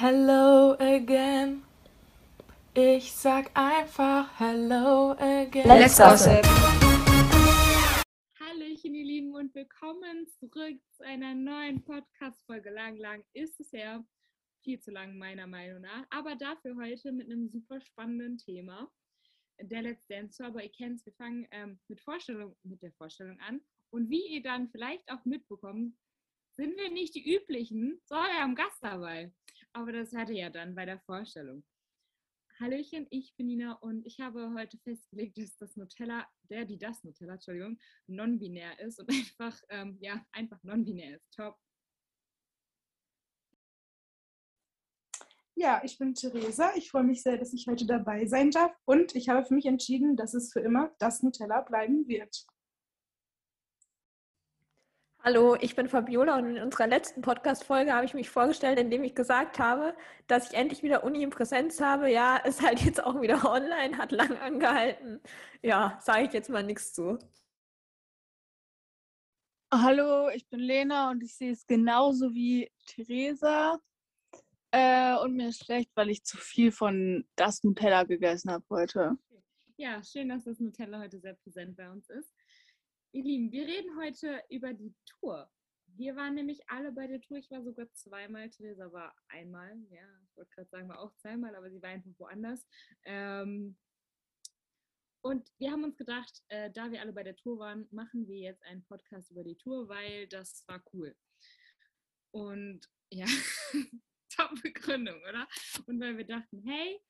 Hello again. Ich sag einfach Hello again. Let's gossip. Hallöchen, ihr Lieben, und willkommen zurück zu einer neuen Podcast-Folge. Lang, lang ist es ja viel zu lang, meiner Meinung nach. Aber dafür heute mit einem super spannenden Thema. Der Let's Dance aber ihr kennt es, wir fangen ähm, mit, Vorstellung, mit der Vorstellung an. Und wie ihr dann vielleicht auch mitbekommt, sind wir nicht die üblichen, sondern wir haben Gast dabei. Aber das hatte ja dann bei der Vorstellung. Hallöchen, ich bin Nina und ich habe heute festgelegt, dass das Nutella, der, die das Nutella, Entschuldigung, non-binär ist und einfach, ähm, ja, einfach non-binär ist. Top. Ja, ich bin Theresa. Ich freue mich sehr, dass ich heute dabei sein darf und ich habe für mich entschieden, dass es für immer das Nutella bleiben wird. Hallo, ich bin Fabiola und in unserer letzten Podcast-Folge habe ich mich vorgestellt, indem ich gesagt habe, dass ich endlich wieder Uni in Präsenz habe. Ja, ist halt jetzt auch wieder online, hat lang angehalten. Ja, sage ich jetzt mal nichts zu. Hallo, ich bin Lena und ich sehe es genauso wie Theresa. Äh, und mir ist schlecht, weil ich zu viel von das Nutella gegessen habe heute. Ja, schön, dass das Nutella heute sehr präsent bei uns ist. Ihr Lieben, wir reden heute über die Tour. Wir waren nämlich alle bei der Tour. Ich war sogar zweimal. Theresa war einmal. Ja, ich wollte gerade sagen, war auch zweimal, aber sie war einfach woanders. Ähm, und wir haben uns gedacht, äh, da wir alle bei der Tour waren, machen wir jetzt einen Podcast über die Tour, weil das war cool. Und ja, Top-Begründung, oder? Und weil wir dachten, hey,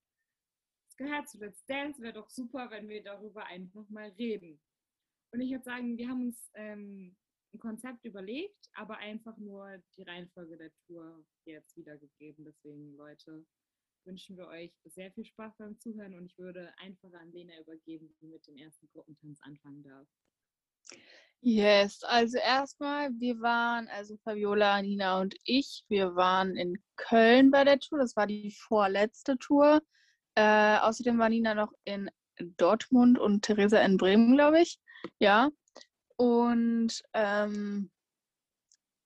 es gehört zu Let's Dance, wäre doch super, wenn wir darüber einfach mal reden. Und ich würde sagen, wir haben uns ähm, ein Konzept überlegt, aber einfach nur die Reihenfolge der Tour jetzt wiedergegeben. Deswegen, Leute, wünschen wir euch sehr viel Spaß beim Zuhören und ich würde einfach an Lena übergeben, die mit dem ersten Gruppentanz anfangen darf. Yes, also erstmal, wir waren, also Fabiola, Nina und ich, wir waren in Köln bei der Tour. Das war die vorletzte Tour. Äh, außerdem war Nina noch in Dortmund und Theresa in Bremen, glaube ich. Ja. Und ähm,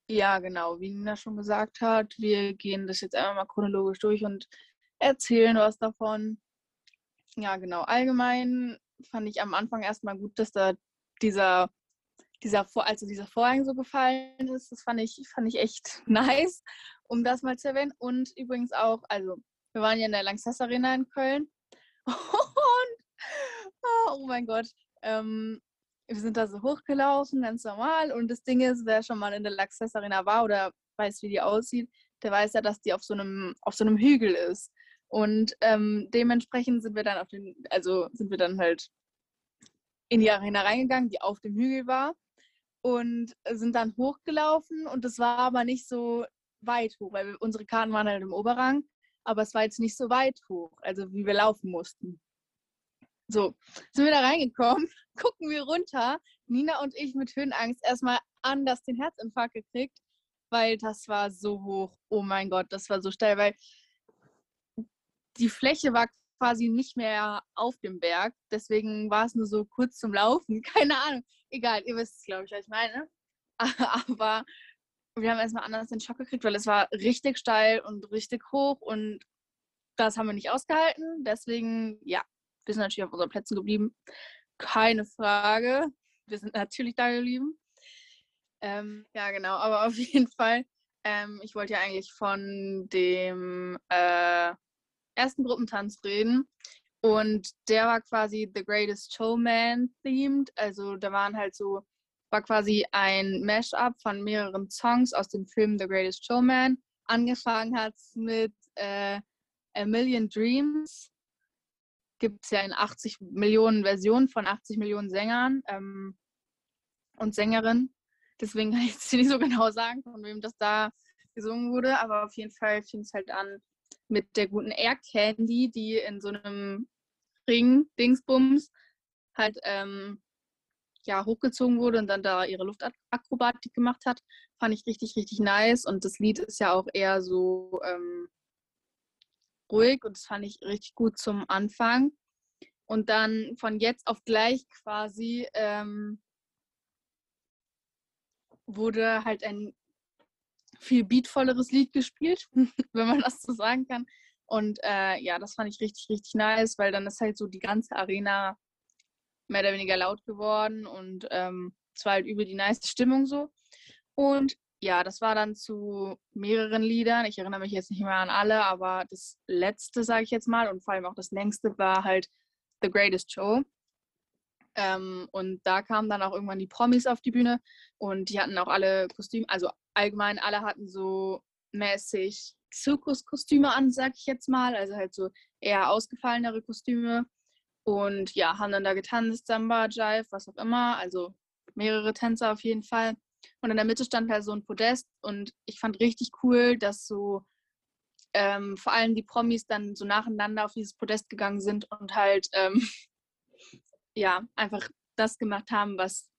ja, genau, wie Nina schon gesagt hat, wir gehen das jetzt einmal mal chronologisch durch und erzählen was davon. Ja, genau. Allgemein fand ich am Anfang erstmal gut, dass da dieser, dieser also dieser Vorhang so gefallen ist. Das fand ich, fand ich echt nice, um das mal zu erwähnen. Und übrigens auch, also wir waren ja in der Lanxess Arena in Köln. Und oh mein Gott. Ähm, wir sind da so hochgelaufen, ganz normal. Und das Ding ist, wer schon mal in der Laxess Arena war oder weiß, wie die aussieht, der weiß ja, dass die auf so einem, auf so einem Hügel ist. Und ähm, dementsprechend sind wir dann auf den, also sind wir dann halt in die Arena reingegangen, die auf dem Hügel war. Und sind dann hochgelaufen und es war aber nicht so weit hoch, weil unsere Karten waren halt im Oberrang, aber es war jetzt nicht so weit hoch, also wie wir laufen mussten. So, sind wir da reingekommen, gucken wir runter. Nina und ich mit Höhenangst erstmal anders den Herzinfarkt gekriegt, weil das war so hoch. Oh mein Gott, das war so steil, weil die Fläche war quasi nicht mehr auf dem Berg. Deswegen war es nur so kurz zum Laufen. Keine Ahnung. Egal, ihr wisst es, glaube ich, was ich meine. Aber wir haben erstmal anders den Schock gekriegt, weil es war richtig steil und richtig hoch und das haben wir nicht ausgehalten. Deswegen, ja, wir sind natürlich auf unseren Plätzen geblieben. Keine Frage. Wir sind natürlich da geblieben. Ähm, ja, genau. Aber auf jeden Fall, ähm, ich wollte ja eigentlich von dem äh, ersten Gruppentanz reden. Und der war quasi The Greatest Showman themed. Also da waren halt so, war quasi ein Mashup von mehreren Songs aus dem Film The Greatest Showman. Angefangen hat es mit äh, A Million Dreams gibt es ja in 80 Millionen Versionen von 80 Millionen Sängern ähm, und Sängerinnen. Deswegen kann ich jetzt nicht so genau sagen, von wem das da gesungen wurde, aber auf jeden Fall fing es halt an mit der guten Air Candy, die in so einem Ring, Dingsbums, halt ähm, ja, hochgezogen wurde und dann da ihre Luftakrobatik gemacht hat. Fand ich richtig, richtig nice. Und das Lied ist ja auch eher so ähm, ruhig und das fand ich richtig gut zum Anfang. Und dann von jetzt auf gleich quasi ähm, wurde halt ein viel beatvolleres Lied gespielt, wenn man das so sagen kann. Und äh, ja, das fand ich richtig, richtig nice, weil dann ist halt so die ganze Arena mehr oder weniger laut geworden und ähm, es war halt über die nice Stimmung so. Und ja, das war dann zu mehreren Liedern. Ich erinnere mich jetzt nicht mehr an alle, aber das letzte, sage ich jetzt mal, und vor allem auch das längste war halt The Greatest Show. Ähm, und da kamen dann auch irgendwann die Promis auf die Bühne und die hatten auch alle Kostüme, also allgemein alle hatten so mäßig Zirkuskostüme an, sag ich jetzt mal, also halt so eher ausgefallenere Kostüme und ja, haben dann da getanzt, Samba, Jive, was auch immer, also mehrere Tänzer auf jeden Fall. Und in der Mitte stand halt so ein Podest und ich fand richtig cool, dass so ähm, vor allem die Promis dann so nacheinander auf dieses Podest gegangen sind und halt ähm, ja einfach das gemacht haben, was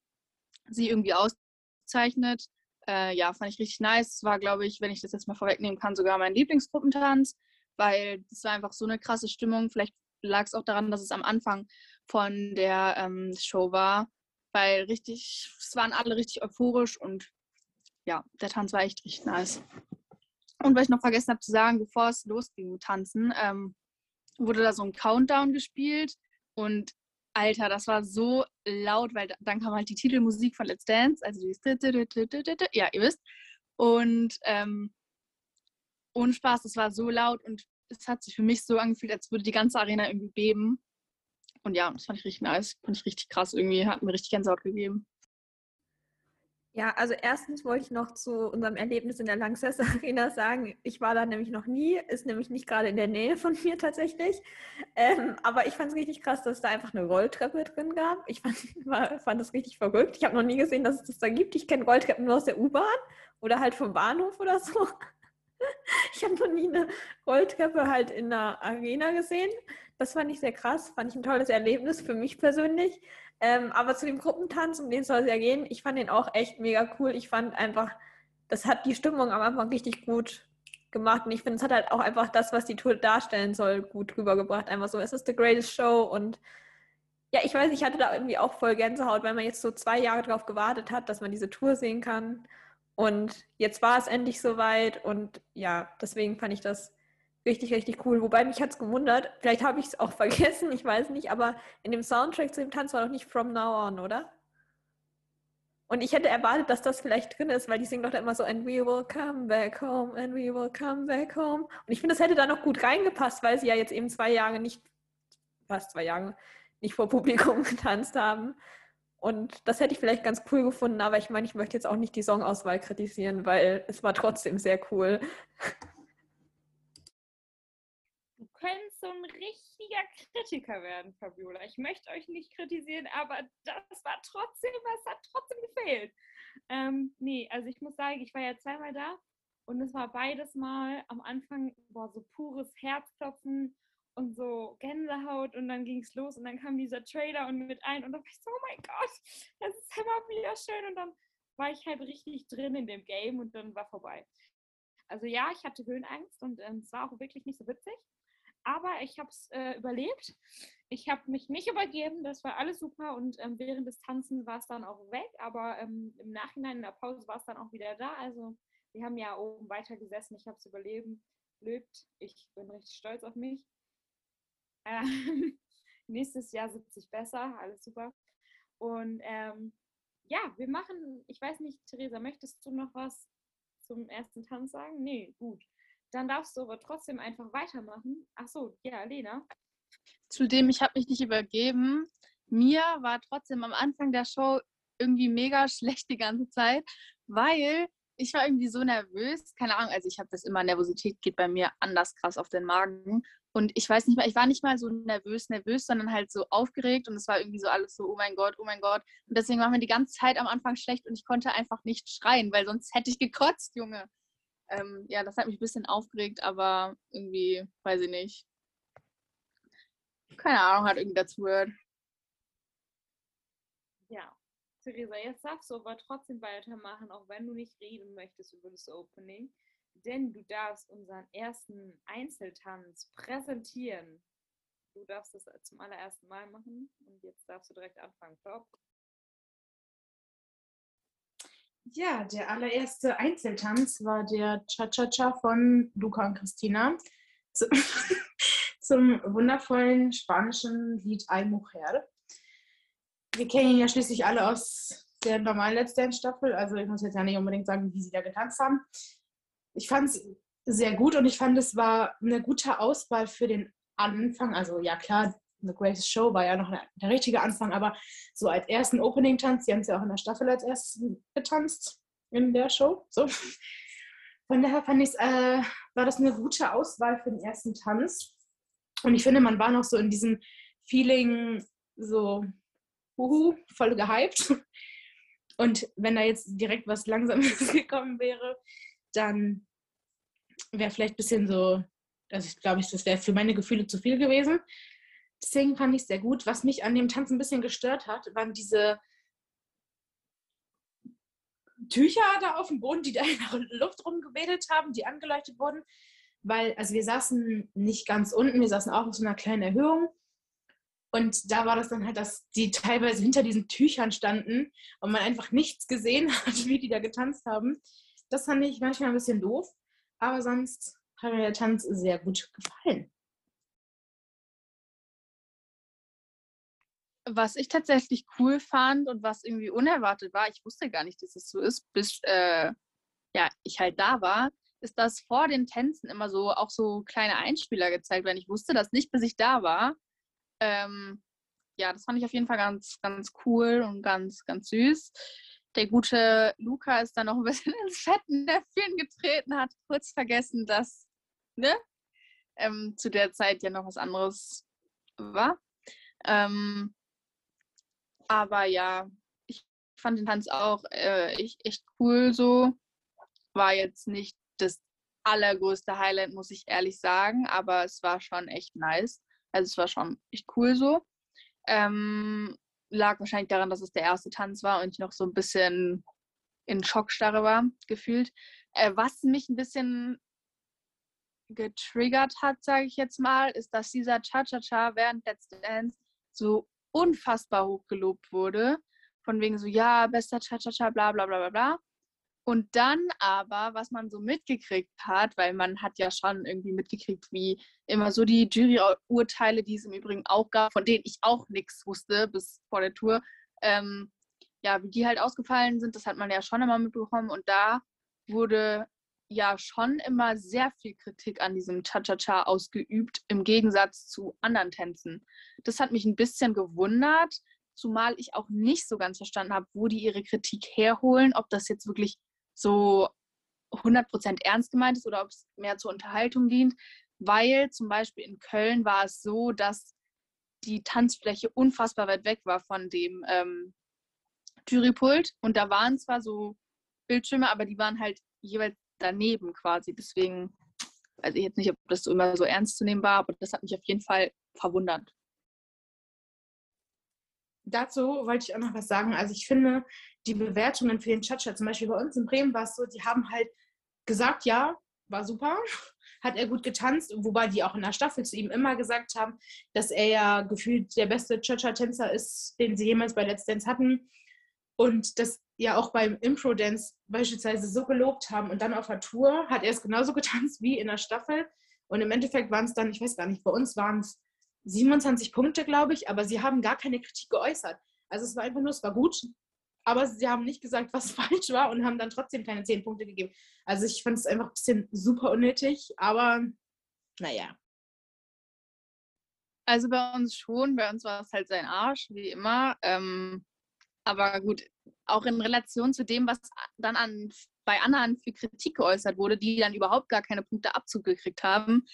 sie irgendwie auszeichnet. Äh, ja, fand ich richtig nice. Es war, glaube ich, wenn ich das jetzt mal vorwegnehmen kann, sogar mein Lieblingsgruppentanz, weil es war einfach so eine krasse Stimmung. Vielleicht lag es auch daran, dass es am Anfang von der ähm, Show war, weil richtig, es waren alle richtig euphorisch und ja, der Tanz war echt richtig nice. Und was ich noch vergessen habe zu sagen, bevor es losging mit Tanzen, ähm, wurde da so ein Countdown gespielt und Alter, das war so laut, weil dann kam halt die Titelmusik von Let's Dance, also dieses ja, ihr wisst. Und ähm, ohne Spaß, das war so laut und es hat sich für mich so angefühlt, als würde die ganze Arena irgendwie beben. Und ja, das fand ich richtig nice, fand ich richtig krass. Irgendwie hat mir richtig Gänsehaut gegeben. Ja, also erstens wollte ich noch zu unserem Erlebnis in der Langsess Arena sagen, ich war da nämlich noch nie, ist nämlich nicht gerade in der Nähe von mir tatsächlich. Ähm, aber ich fand es richtig krass, dass es da einfach eine Rolltreppe drin gab. Ich fand, war, fand das richtig verrückt. Ich habe noch nie gesehen, dass es das da gibt. Ich kenne Rolltreppen nur aus der U-Bahn oder halt vom Bahnhof oder so. Ich habe noch nie eine Rolltreppe halt in der Arena gesehen. Das fand ich sehr krass, fand ich ein tolles Erlebnis für mich persönlich. Ähm, aber zu dem Gruppentanz, um den soll es ja gehen, ich fand den auch echt mega cool. Ich fand einfach, das hat die Stimmung am Anfang richtig gut gemacht. Und ich finde, es hat halt auch einfach das, was die Tour darstellen soll, gut rübergebracht. Einfach so, es ist the greatest show und ja, ich weiß, ich hatte da irgendwie auch voll Gänsehaut, weil man jetzt so zwei Jahre drauf gewartet hat, dass man diese Tour sehen kann. Und jetzt war es endlich soweit und ja, deswegen fand ich das richtig, richtig cool. Wobei mich hat es gewundert, vielleicht habe ich es auch vergessen, ich weiß nicht, aber in dem Soundtrack zu dem Tanz war doch nicht From Now On, oder? Und ich hätte erwartet, dass das vielleicht drin ist, weil die singen doch da immer so And we will come back home, and we will come back home. Und ich finde, das hätte da noch gut reingepasst, weil sie ja jetzt eben zwei Jahre nicht, fast zwei Jahre, nicht vor Publikum getanzt haben. Und das hätte ich vielleicht ganz cool gefunden, aber ich meine, ich möchte jetzt auch nicht die Songauswahl kritisieren, weil es war trotzdem sehr cool. Du könntest so ein richtiger Kritiker werden, Fabiola. Ich möchte euch nicht kritisieren, aber das war trotzdem, es hat trotzdem gefehlt. Ähm, nee, also ich muss sagen, ich war ja zweimal da und es war beides Mal am Anfang boah, so pures Herzklopfen und so Gänsehaut und dann ging es los und dann kam dieser Trailer und mit ein und dann war ich so, oh mein Gott, das ist immer wieder schön und dann war ich halt richtig drin in dem Game und dann war vorbei. Also ja, ich hatte Höhenangst und ähm, es war auch wirklich nicht so witzig, aber ich habe es äh, überlebt. Ich habe mich nicht übergeben, das war alles super und ähm, während des Tanzen war es dann auch weg, aber ähm, im Nachhinein in der Pause war es dann auch wieder da. Also wir haben ja oben weiter gesessen, ich habe es überlebt. Ich bin richtig stolz auf mich. Ähm, nächstes Jahr 70 besser, alles super. Und ähm, ja, wir machen, ich weiß nicht, Theresa, möchtest du noch was zum ersten Tanz sagen? Nee, gut. Dann darfst du aber trotzdem einfach weitermachen. Ach so, ja, Lena. Zudem, ich habe mich nicht übergeben. Mir war trotzdem am Anfang der Show irgendwie mega schlecht die ganze Zeit, weil ich war irgendwie so nervös. Keine Ahnung, also ich habe das immer, Nervosität geht bei mir anders krass auf den Magen. Und ich weiß nicht mal, ich war nicht mal so nervös, nervös, sondern halt so aufgeregt und es war irgendwie so alles so, oh mein Gott, oh mein Gott. Und deswegen war mir die ganze Zeit am Anfang schlecht und ich konnte einfach nicht schreien, weil sonst hätte ich gekotzt, Junge. Ähm, ja, das hat mich ein bisschen aufgeregt, aber irgendwie, weiß ich nicht. Keine Ahnung, hat irgendwie dazu gehört. Ja, Theresa, jetzt darfst du aber trotzdem weitermachen, auch wenn du nicht reden möchtest über das Opening denn du darfst unseren ersten Einzeltanz präsentieren. Du darfst das zum allerersten Mal machen und jetzt darfst du direkt anfangen. Top. Ja, der allererste Einzeltanz war der Cha-Cha-Cha von Luca und Christina zu, zum wundervollen spanischen Lied Ay Mujer. Wir kennen ihn ja schließlich alle aus der normalen Let's Dance Staffel, also ich muss jetzt ja nicht unbedingt sagen, wie sie da getanzt haben. Ich fand es sehr gut und ich fand, es war eine gute Auswahl für den Anfang. Also ja klar, The Greatest Show war ja noch der richtige Anfang, aber so als ersten Opening-Tanz, die haben es ja auch in der Staffel als erstes getanzt in der Show. So. Von daher fand ich äh, war das eine gute Auswahl für den ersten Tanz. Und ich finde, man war noch so in diesem Feeling so, huhu, voll gehypt. Und wenn da jetzt direkt was Langsames gekommen wäre, dann wäre vielleicht ein bisschen so, also ich glaube, das wäre für meine Gefühle zu viel gewesen. Deswegen fand ich es sehr gut. Was mich an dem Tanz ein bisschen gestört hat, waren diese Tücher da auf dem Boden, die da in der Luft rumgewedelt haben, die angeleuchtet wurden. Weil, also wir saßen nicht ganz unten, wir saßen auch auf so einer kleinen Erhöhung. Und da war das dann halt, dass die teilweise hinter diesen Tüchern standen und man einfach nichts gesehen hat, wie die da getanzt haben. Das fand ich manchmal ein bisschen doof. Aber sonst hat mir der Tanz sehr gut gefallen. Was ich tatsächlich cool fand und was irgendwie unerwartet war, ich wusste gar nicht, dass es so ist, bis äh, ja, ich halt da war, ist, dass vor den Tänzen immer so auch so kleine Einspieler gezeigt werden. Ich wusste das nicht, bis ich da war. Ähm, ja, das fand ich auf jeden Fall ganz, ganz cool und ganz, ganz süß. Der gute Luca ist dann noch ein bisschen ins Fettnäpfchen getreten, hat kurz vergessen, dass ne, ähm, zu der Zeit ja noch was anderes war. Ähm, aber ja, ich fand den Tanz auch äh, echt, echt cool so. War jetzt nicht das allergrößte Highlight, muss ich ehrlich sagen, aber es war schon echt nice. Also es war schon echt cool so. Ähm, lag wahrscheinlich daran, dass es der erste Tanz war und ich noch so ein bisschen in Schockstarre war, gefühlt. Äh, was mich ein bisschen getriggert hat, sage ich jetzt mal, ist, dass dieser Cha-Cha-Cha während Let's Dance so unfassbar hoch gelobt wurde. Von wegen so, ja, bester Cha-Cha-Cha, bla bla bla bla bla. Und dann aber, was man so mitgekriegt hat, weil man hat ja schon irgendwie mitgekriegt, wie immer so die Juryurteile, die es im Übrigen auch gab, von denen ich auch nichts wusste bis vor der Tour, ähm, ja, wie die halt ausgefallen sind, das hat man ja schon immer mitbekommen. Und da wurde ja schon immer sehr viel Kritik an diesem Cha-Cha-Cha ausgeübt, im Gegensatz zu anderen Tänzen. Das hat mich ein bisschen gewundert, zumal ich auch nicht so ganz verstanden habe, wo die ihre Kritik herholen, ob das jetzt wirklich so 100% ernst gemeint ist oder ob es mehr zur Unterhaltung dient, weil zum Beispiel in Köln war es so, dass die Tanzfläche unfassbar weit weg war von dem ähm, Jurypult und da waren zwar so Bildschirme, aber die waren halt jeweils daneben quasi. Deswegen weiß ich jetzt nicht, ob das so immer so ernst zu nehmen war, aber das hat mich auf jeden Fall verwundert. Dazu wollte ich auch noch was sagen. Also ich finde, die Bewertungen für den Chacha, zum Beispiel bei uns in Bremen war es so, die haben halt gesagt, ja, war super, hat er gut getanzt, wobei die auch in der Staffel zu ihm immer gesagt haben, dass er ja gefühlt der beste Cha-Cha-Tänzer ist, den sie jemals bei Let's Dance hatten. Und das ja auch beim Impro-Dance beispielsweise so gelobt haben und dann auf der Tour hat er es genauso getanzt wie in der Staffel. Und im Endeffekt waren es dann, ich weiß gar nicht, bei uns waren es 27 Punkte, glaube ich, aber sie haben gar keine Kritik geäußert. Also es war einfach nur, es war gut, aber sie haben nicht gesagt, was falsch war und haben dann trotzdem keine 10 Punkte gegeben. Also ich fand es einfach ein bisschen super unnötig, aber naja. Also bei uns schon, bei uns war es halt sein Arsch, wie immer. Ähm, aber gut, auch in Relation zu dem, was dann an, bei anderen für Kritik geäußert wurde, die dann überhaupt gar keine Punkte Abzug gekriegt haben.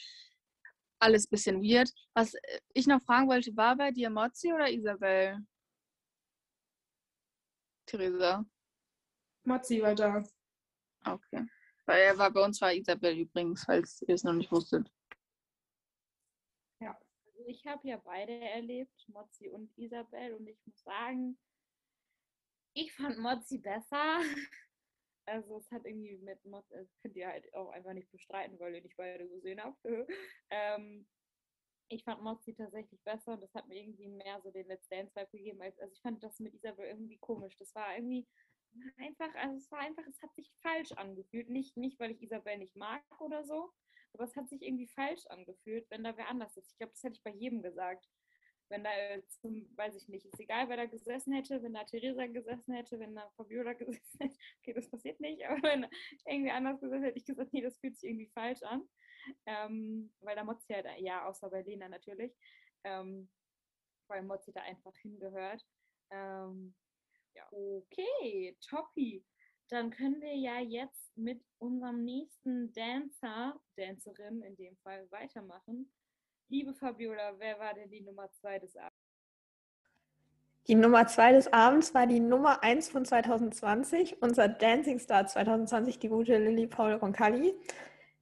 Alles ein bisschen weird. Was äh, ich noch fragen wollte, war bei dir Mozzi oder Isabel? Theresa? Mozzi war da. Okay. Weil er war bei uns war Isabel übrigens, falls ihr es noch nicht wusstet. Ja. Also ich habe ja beide erlebt, Mozzi und Isabel, und ich muss sagen, ich fand Mozzi besser. Also es hat irgendwie mit Mozzi, das könnt ihr halt auch einfach nicht bestreiten, weil ihr nicht beide gesehen habt. ähm, ich fand Mozzi tatsächlich besser und das hat mir irgendwie mehr so den Let's Dance Vibe gegeben. Als, also ich fand das mit Isabel irgendwie komisch. Das war irgendwie einfach, also es war einfach, es hat sich falsch angefühlt. Nicht, nicht, weil ich Isabel nicht mag oder so, aber es hat sich irgendwie falsch angefühlt, wenn da wer anders ist. Ich glaube, das hätte ich bei jedem gesagt. Wenn da zum, weiß ich nicht, ist egal, wer da gesessen hätte, wenn da Theresa gesessen hätte, wenn da Fabiola gesessen hätte, okay, das passiert nicht, aber wenn irgendwie anders gesessen hätte, ich gesagt, nee, das fühlt sich irgendwie falsch an. Ähm, weil da Mozzi halt, ja, außer bei Lena natürlich, ähm, weil Mozzi da einfach hingehört. Ähm, ja, okay, Toppi. Dann können wir ja jetzt mit unserem nächsten Dancer, Dancerin in dem Fall, weitermachen. Liebe Fabiola, wer war denn die Nummer zwei des Abends? Die Nummer zwei des Abends war die Nummer eins von 2020, unser Dancing Star 2020, die gute Lilly Paul Roncalli.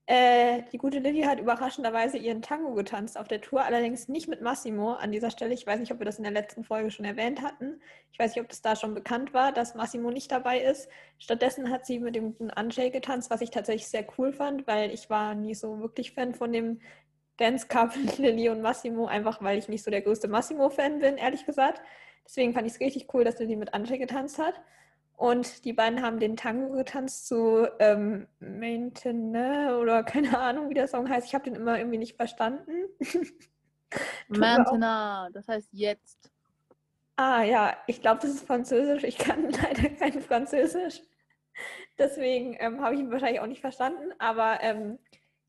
Äh, die gute Lilly hat überraschenderweise ihren Tango getanzt auf der Tour, allerdings nicht mit Massimo an dieser Stelle. Ich weiß nicht, ob wir das in der letzten Folge schon erwähnt hatten. Ich weiß nicht, ob das da schon bekannt war, dass Massimo nicht dabei ist. Stattdessen hat sie mit dem guten Anjay getanzt, was ich tatsächlich sehr cool fand, weil ich war nie so wirklich Fan von dem Dance Couple Lilly und Massimo, einfach weil ich nicht so der größte Massimo-Fan bin, ehrlich gesagt. Deswegen fand ich es richtig cool, dass Lilly mit Anjay getanzt hat. Und die beiden haben den Tango getanzt zu ähm, Maintenance oder keine Ahnung, wie der Song heißt. Ich habe den immer irgendwie nicht verstanden. Maintenant, das heißt jetzt. Ah ja, ich glaube, das ist Französisch. Ich kann leider kein Französisch. Deswegen ähm, habe ich ihn wahrscheinlich auch nicht verstanden. Aber ähm,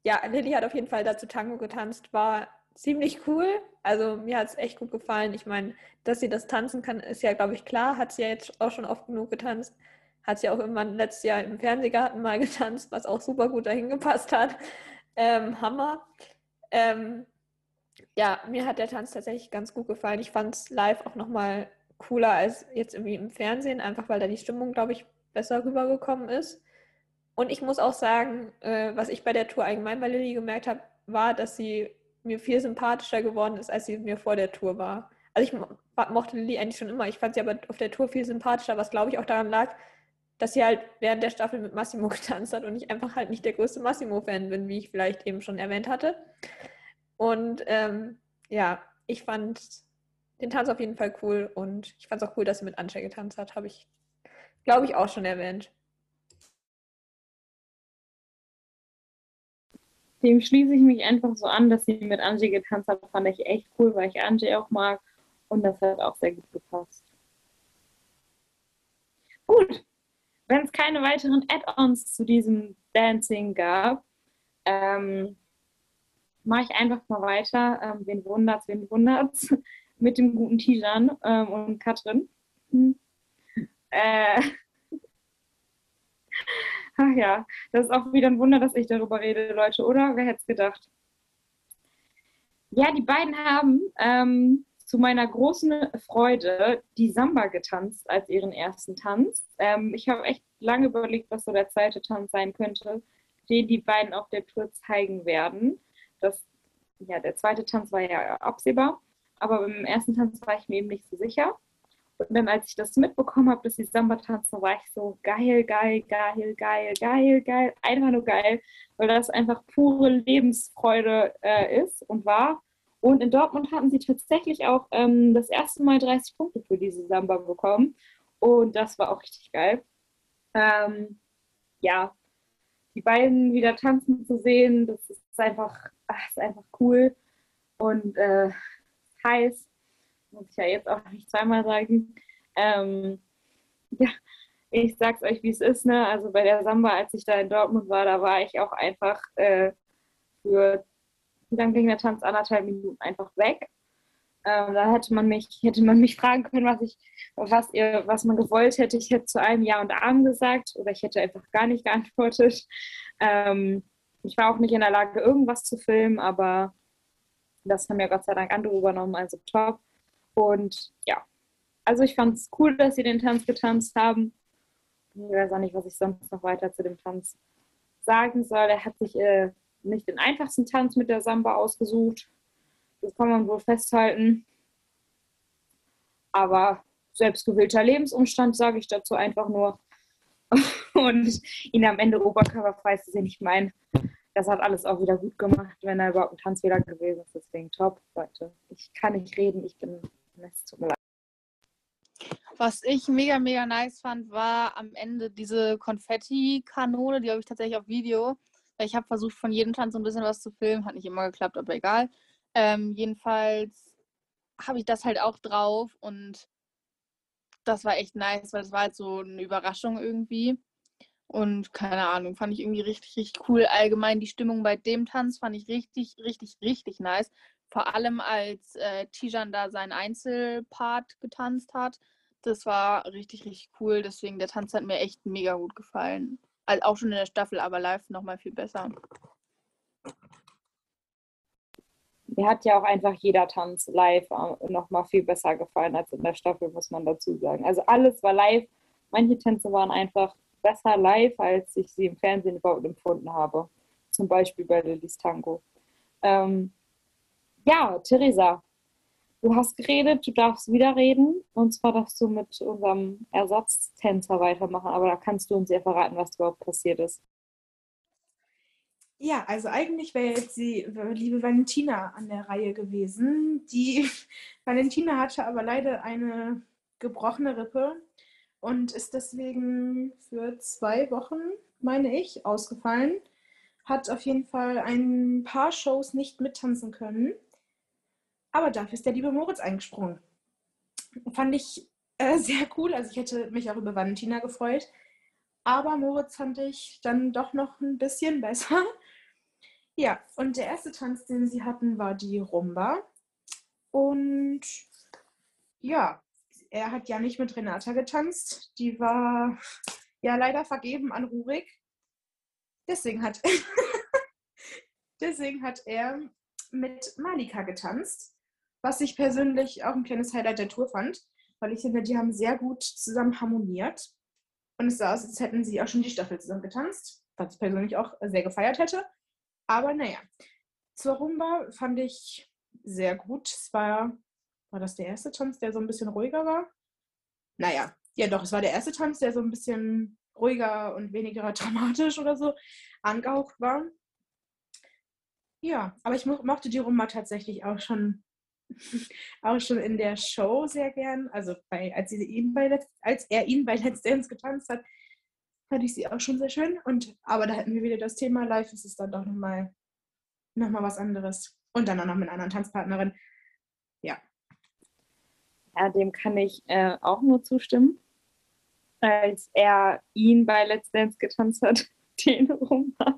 ja, Lilly hat auf jeden Fall dazu Tango getanzt. War ziemlich cool. Also mir hat es echt gut gefallen. Ich meine, dass sie das tanzen kann, ist ja, glaube ich, klar. Hat sie ja jetzt auch schon oft genug getanzt. Hat sie auch irgendwann letztes Jahr im Fernsehgarten mal getanzt, was auch super gut dahin gepasst hat. Ähm, Hammer. Ähm, ja, mir hat der Tanz tatsächlich ganz gut gefallen. Ich fand es live auch nochmal cooler als jetzt irgendwie im Fernsehen, einfach weil da die Stimmung, glaube ich, besser rübergekommen ist. Und ich muss auch sagen, äh, was ich bei der Tour allgemein bei Lilly gemerkt habe, war, dass sie mir viel sympathischer geworden ist, als sie mir vor der Tour war. Also ich mochte Lilly eigentlich schon immer. Ich fand sie aber auf der Tour viel sympathischer, was glaube ich auch daran lag, dass sie halt während der Staffel mit Massimo getanzt hat und ich einfach halt nicht der größte Massimo-Fan bin, wie ich vielleicht eben schon erwähnt hatte. Und ähm, ja, ich fand den Tanz auf jeden Fall cool und ich fand es auch cool, dass sie mit Anscha getanzt hat, habe ich, glaube ich, auch schon erwähnt. Dem schließe ich mich einfach so an, dass sie mit Angie getanzt hat. Fand ich echt cool, weil ich Angie auch mag. Und das hat auch sehr gut gepasst. Gut. Wenn es keine weiteren Add-ons zu diesem Dancing gab, ähm, mache ich einfach mal weiter. Ähm, wen wundert's, wen wundert's? Mit dem guten Tijan ähm, und Katrin. Hm. Äh, Ach ja, das ist auch wieder ein Wunder, dass ich darüber rede, Leute, oder? Wer hätte es gedacht? Ja, die beiden haben ähm, zu meiner großen Freude die Samba getanzt als ihren ersten Tanz. Ähm, ich habe echt lange überlegt, was so der zweite Tanz sein könnte, den die beiden auf der Tour zeigen werden. Das, ja, der zweite Tanz war ja absehbar, aber beim ersten Tanz war ich mir eben nicht so sicher. Und dann, als ich das mitbekommen habe, dass sie Samba tanzen, war ich so geil, geil, geil, geil, geil, geil, einfach nur geil, weil das einfach pure Lebensfreude äh, ist und war. Und in Dortmund hatten sie tatsächlich auch ähm, das erste Mal 30 Punkte für diese Samba bekommen. Und das war auch richtig geil. Ähm, ja, die beiden wieder tanzen zu sehen, das ist einfach, ach, ist einfach cool und äh, heiß muss ich ja jetzt auch nicht zweimal sagen. Ähm, ja, ich sag's euch, wie es ist. Ne? Also bei der Samba, als ich da in Dortmund war, da war ich auch einfach äh, für, wie lange ging der Tanz? Anderthalb Minuten einfach weg. Ähm, da hätte man mich, hätte man mich fragen können, was ich, was ihr, was man gewollt hätte. Ich hätte zu einem Ja und Arm gesagt oder ich hätte einfach gar nicht geantwortet. Ähm, ich war auch nicht in der Lage, irgendwas zu filmen, aber das haben ja Gott sei Dank andere übernommen, also top. Und ja, also ich fand es cool, dass sie den Tanz getanzt haben. Ich weiß auch nicht, was ich sonst noch weiter zu dem Tanz sagen soll. Er hat sich äh, nicht den einfachsten Tanz mit der Samba ausgesucht. Das kann man wohl festhalten. Aber selbstgewählter Lebensumstand, sage ich dazu einfach nur. Und ihn am Ende oberkörperfrei zu sehen, ich meine, das hat alles auch wieder gut gemacht, wenn er überhaupt ein Tanzfehler gewesen ist. Deswegen top, Leute. Ich kann nicht reden, ich bin es tut mir leid. Was ich mega, mega nice fand, war am Ende diese Konfetti-Kanone, die habe ich tatsächlich auf Video. Ich habe versucht, von jedem Tanz so ein bisschen was zu filmen, hat nicht immer geklappt, aber egal. Ähm, jedenfalls habe ich das halt auch drauf und das war echt nice, weil es war halt so eine Überraschung irgendwie. Und keine Ahnung, fand ich irgendwie richtig, richtig cool. Allgemein die Stimmung bei dem Tanz fand ich richtig, richtig, richtig nice. Vor allem als äh, Tijan da seinen Einzelpart getanzt hat. Das war richtig, richtig cool. Deswegen, der Tanz hat mir echt mega gut gefallen. Also auch schon in der Staffel, aber live nochmal viel besser. Mir hat ja auch einfach jeder Tanz live äh, nochmal viel besser gefallen als in der Staffel, muss man dazu sagen. Also alles war live. Manche Tänze waren einfach besser live, als ich sie im Fernsehen überhaupt empfunden habe. Zum Beispiel bei Lillys Tango. Ähm, ja, Theresa, du hast geredet, du darfst wieder reden. Und zwar darfst du mit unserem Ersatztänzer weitermachen, aber da kannst du uns ja verraten, was überhaupt passiert ist. Ja, also eigentlich wäre jetzt die liebe Valentina an der Reihe gewesen. Die Valentina hatte aber leider eine gebrochene Rippe und ist deswegen für zwei Wochen, meine ich, ausgefallen. Hat auf jeden Fall ein paar Shows nicht mittanzen können. Aber dafür ist der liebe Moritz eingesprungen. Fand ich äh, sehr cool. Also ich hätte mich auch über Valentina gefreut. Aber Moritz fand ich dann doch noch ein bisschen besser. Ja, und der erste Tanz, den sie hatten, war die Rumba. Und ja, er hat ja nicht mit Renata getanzt. Die war ja leider vergeben an Rurik. Deswegen hat, deswegen hat er mit Malika getanzt, was ich persönlich auch ein kleines Highlight der Tour fand, weil ich finde, die haben sehr gut zusammen harmoniert. Und es sah aus, als hätten sie auch schon die Staffel zusammen getanzt, was ich persönlich auch sehr gefeiert hätte. Aber naja, zur Rumba fand ich sehr gut. Es war war das der erste Tanz, der so ein bisschen ruhiger war? Naja, ja doch, es war der erste Tanz, der so ein bisschen ruhiger und weniger dramatisch oder so angehaucht war. Ja, aber ich mochte die Rumba tatsächlich auch schon, auch schon in der Show sehr gern. Also bei, als, ihn bei als er ihn bei Let's Dance getanzt hat, fand ich sie auch schon sehr schön. Und, aber da hatten wir wieder das Thema, live ist es dann doch nochmal noch mal was anderes. Und dann auch noch mit einer anderen Tanzpartnerin. Ja, ja, dem kann ich äh, auch nur zustimmen. Als er ihn bei Let's Dance getanzt hat, den Rumba.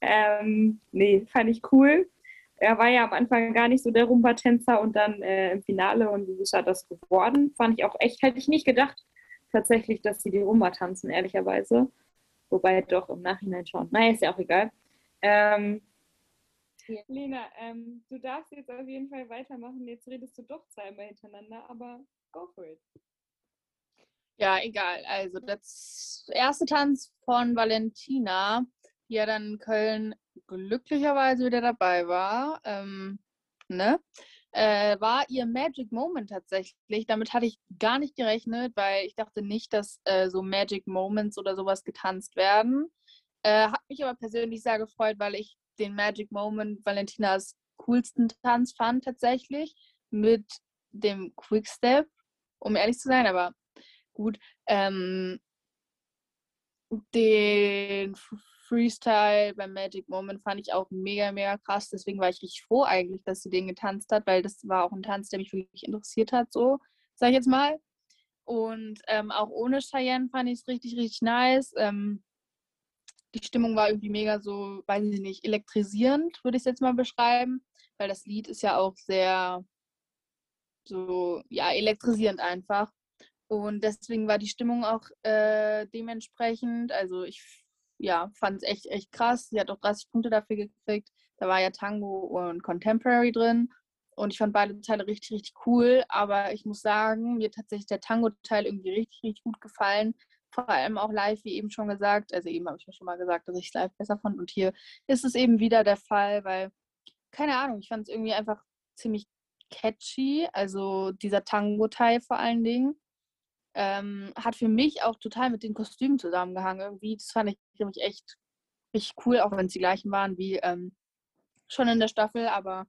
ähm, nee, fand ich cool. Er war ja am Anfang gar nicht so der Rumba-Tänzer und dann äh, im Finale und wie ist er das geworden? Fand ich auch echt, hätte ich nicht gedacht, tatsächlich, dass sie die Rumba tanzen, ehrlicherweise. Wobei doch im Nachhinein schon. Naja, ist ja auch egal. Ähm, Lena, ähm, du darfst jetzt auf jeden Fall weitermachen. Jetzt redest du doch zweimal hintereinander, aber go for it. Ja, egal. Also das erste Tanz von Valentina, die ja dann in Köln glücklicherweise wieder dabei war, ähm, ne? Äh, war ihr Magic Moment tatsächlich. Damit hatte ich gar nicht gerechnet, weil ich dachte nicht, dass äh, so Magic Moments oder sowas getanzt werden. Äh, hat mich aber persönlich sehr gefreut, weil ich den Magic Moment Valentinas coolsten Tanz fand tatsächlich mit dem Quickstep, um ehrlich zu sein, aber gut. Ähm, den Freestyle beim Magic Moment fand ich auch mega, mega krass. Deswegen war ich richtig froh eigentlich, dass sie den getanzt hat, weil das war auch ein Tanz, der mich wirklich interessiert hat, so, sag ich jetzt mal. Und ähm, auch ohne Cheyenne fand ich es richtig, richtig nice. Ähm, die Stimmung war irgendwie mega so, weiß ich nicht, elektrisierend, würde ich es jetzt mal beschreiben, weil das Lied ist ja auch sehr so, ja, elektrisierend einfach. Und deswegen war die Stimmung auch äh, dementsprechend. Also ich ja, fand es echt, echt krass. Sie hat auch 30 Punkte dafür gekriegt. Da war ja Tango und Contemporary drin. Und ich fand beide Teile richtig, richtig cool. Aber ich muss sagen, mir hat tatsächlich der Tango-Teil irgendwie richtig, richtig gut gefallen vor allem auch live, wie eben schon gesagt. Also eben habe ich mir schon mal gesagt, dass ich es live besser fand. Und hier ist es eben wieder der Fall, weil, keine Ahnung, ich fand es irgendwie einfach ziemlich catchy. Also dieser Tango-Teil vor allen Dingen. Ähm, hat für mich auch total mit den Kostümen zusammengehangen. Irgendwie, das fand ich nämlich echt richtig cool, auch wenn es die gleichen waren wie ähm, schon in der Staffel. Aber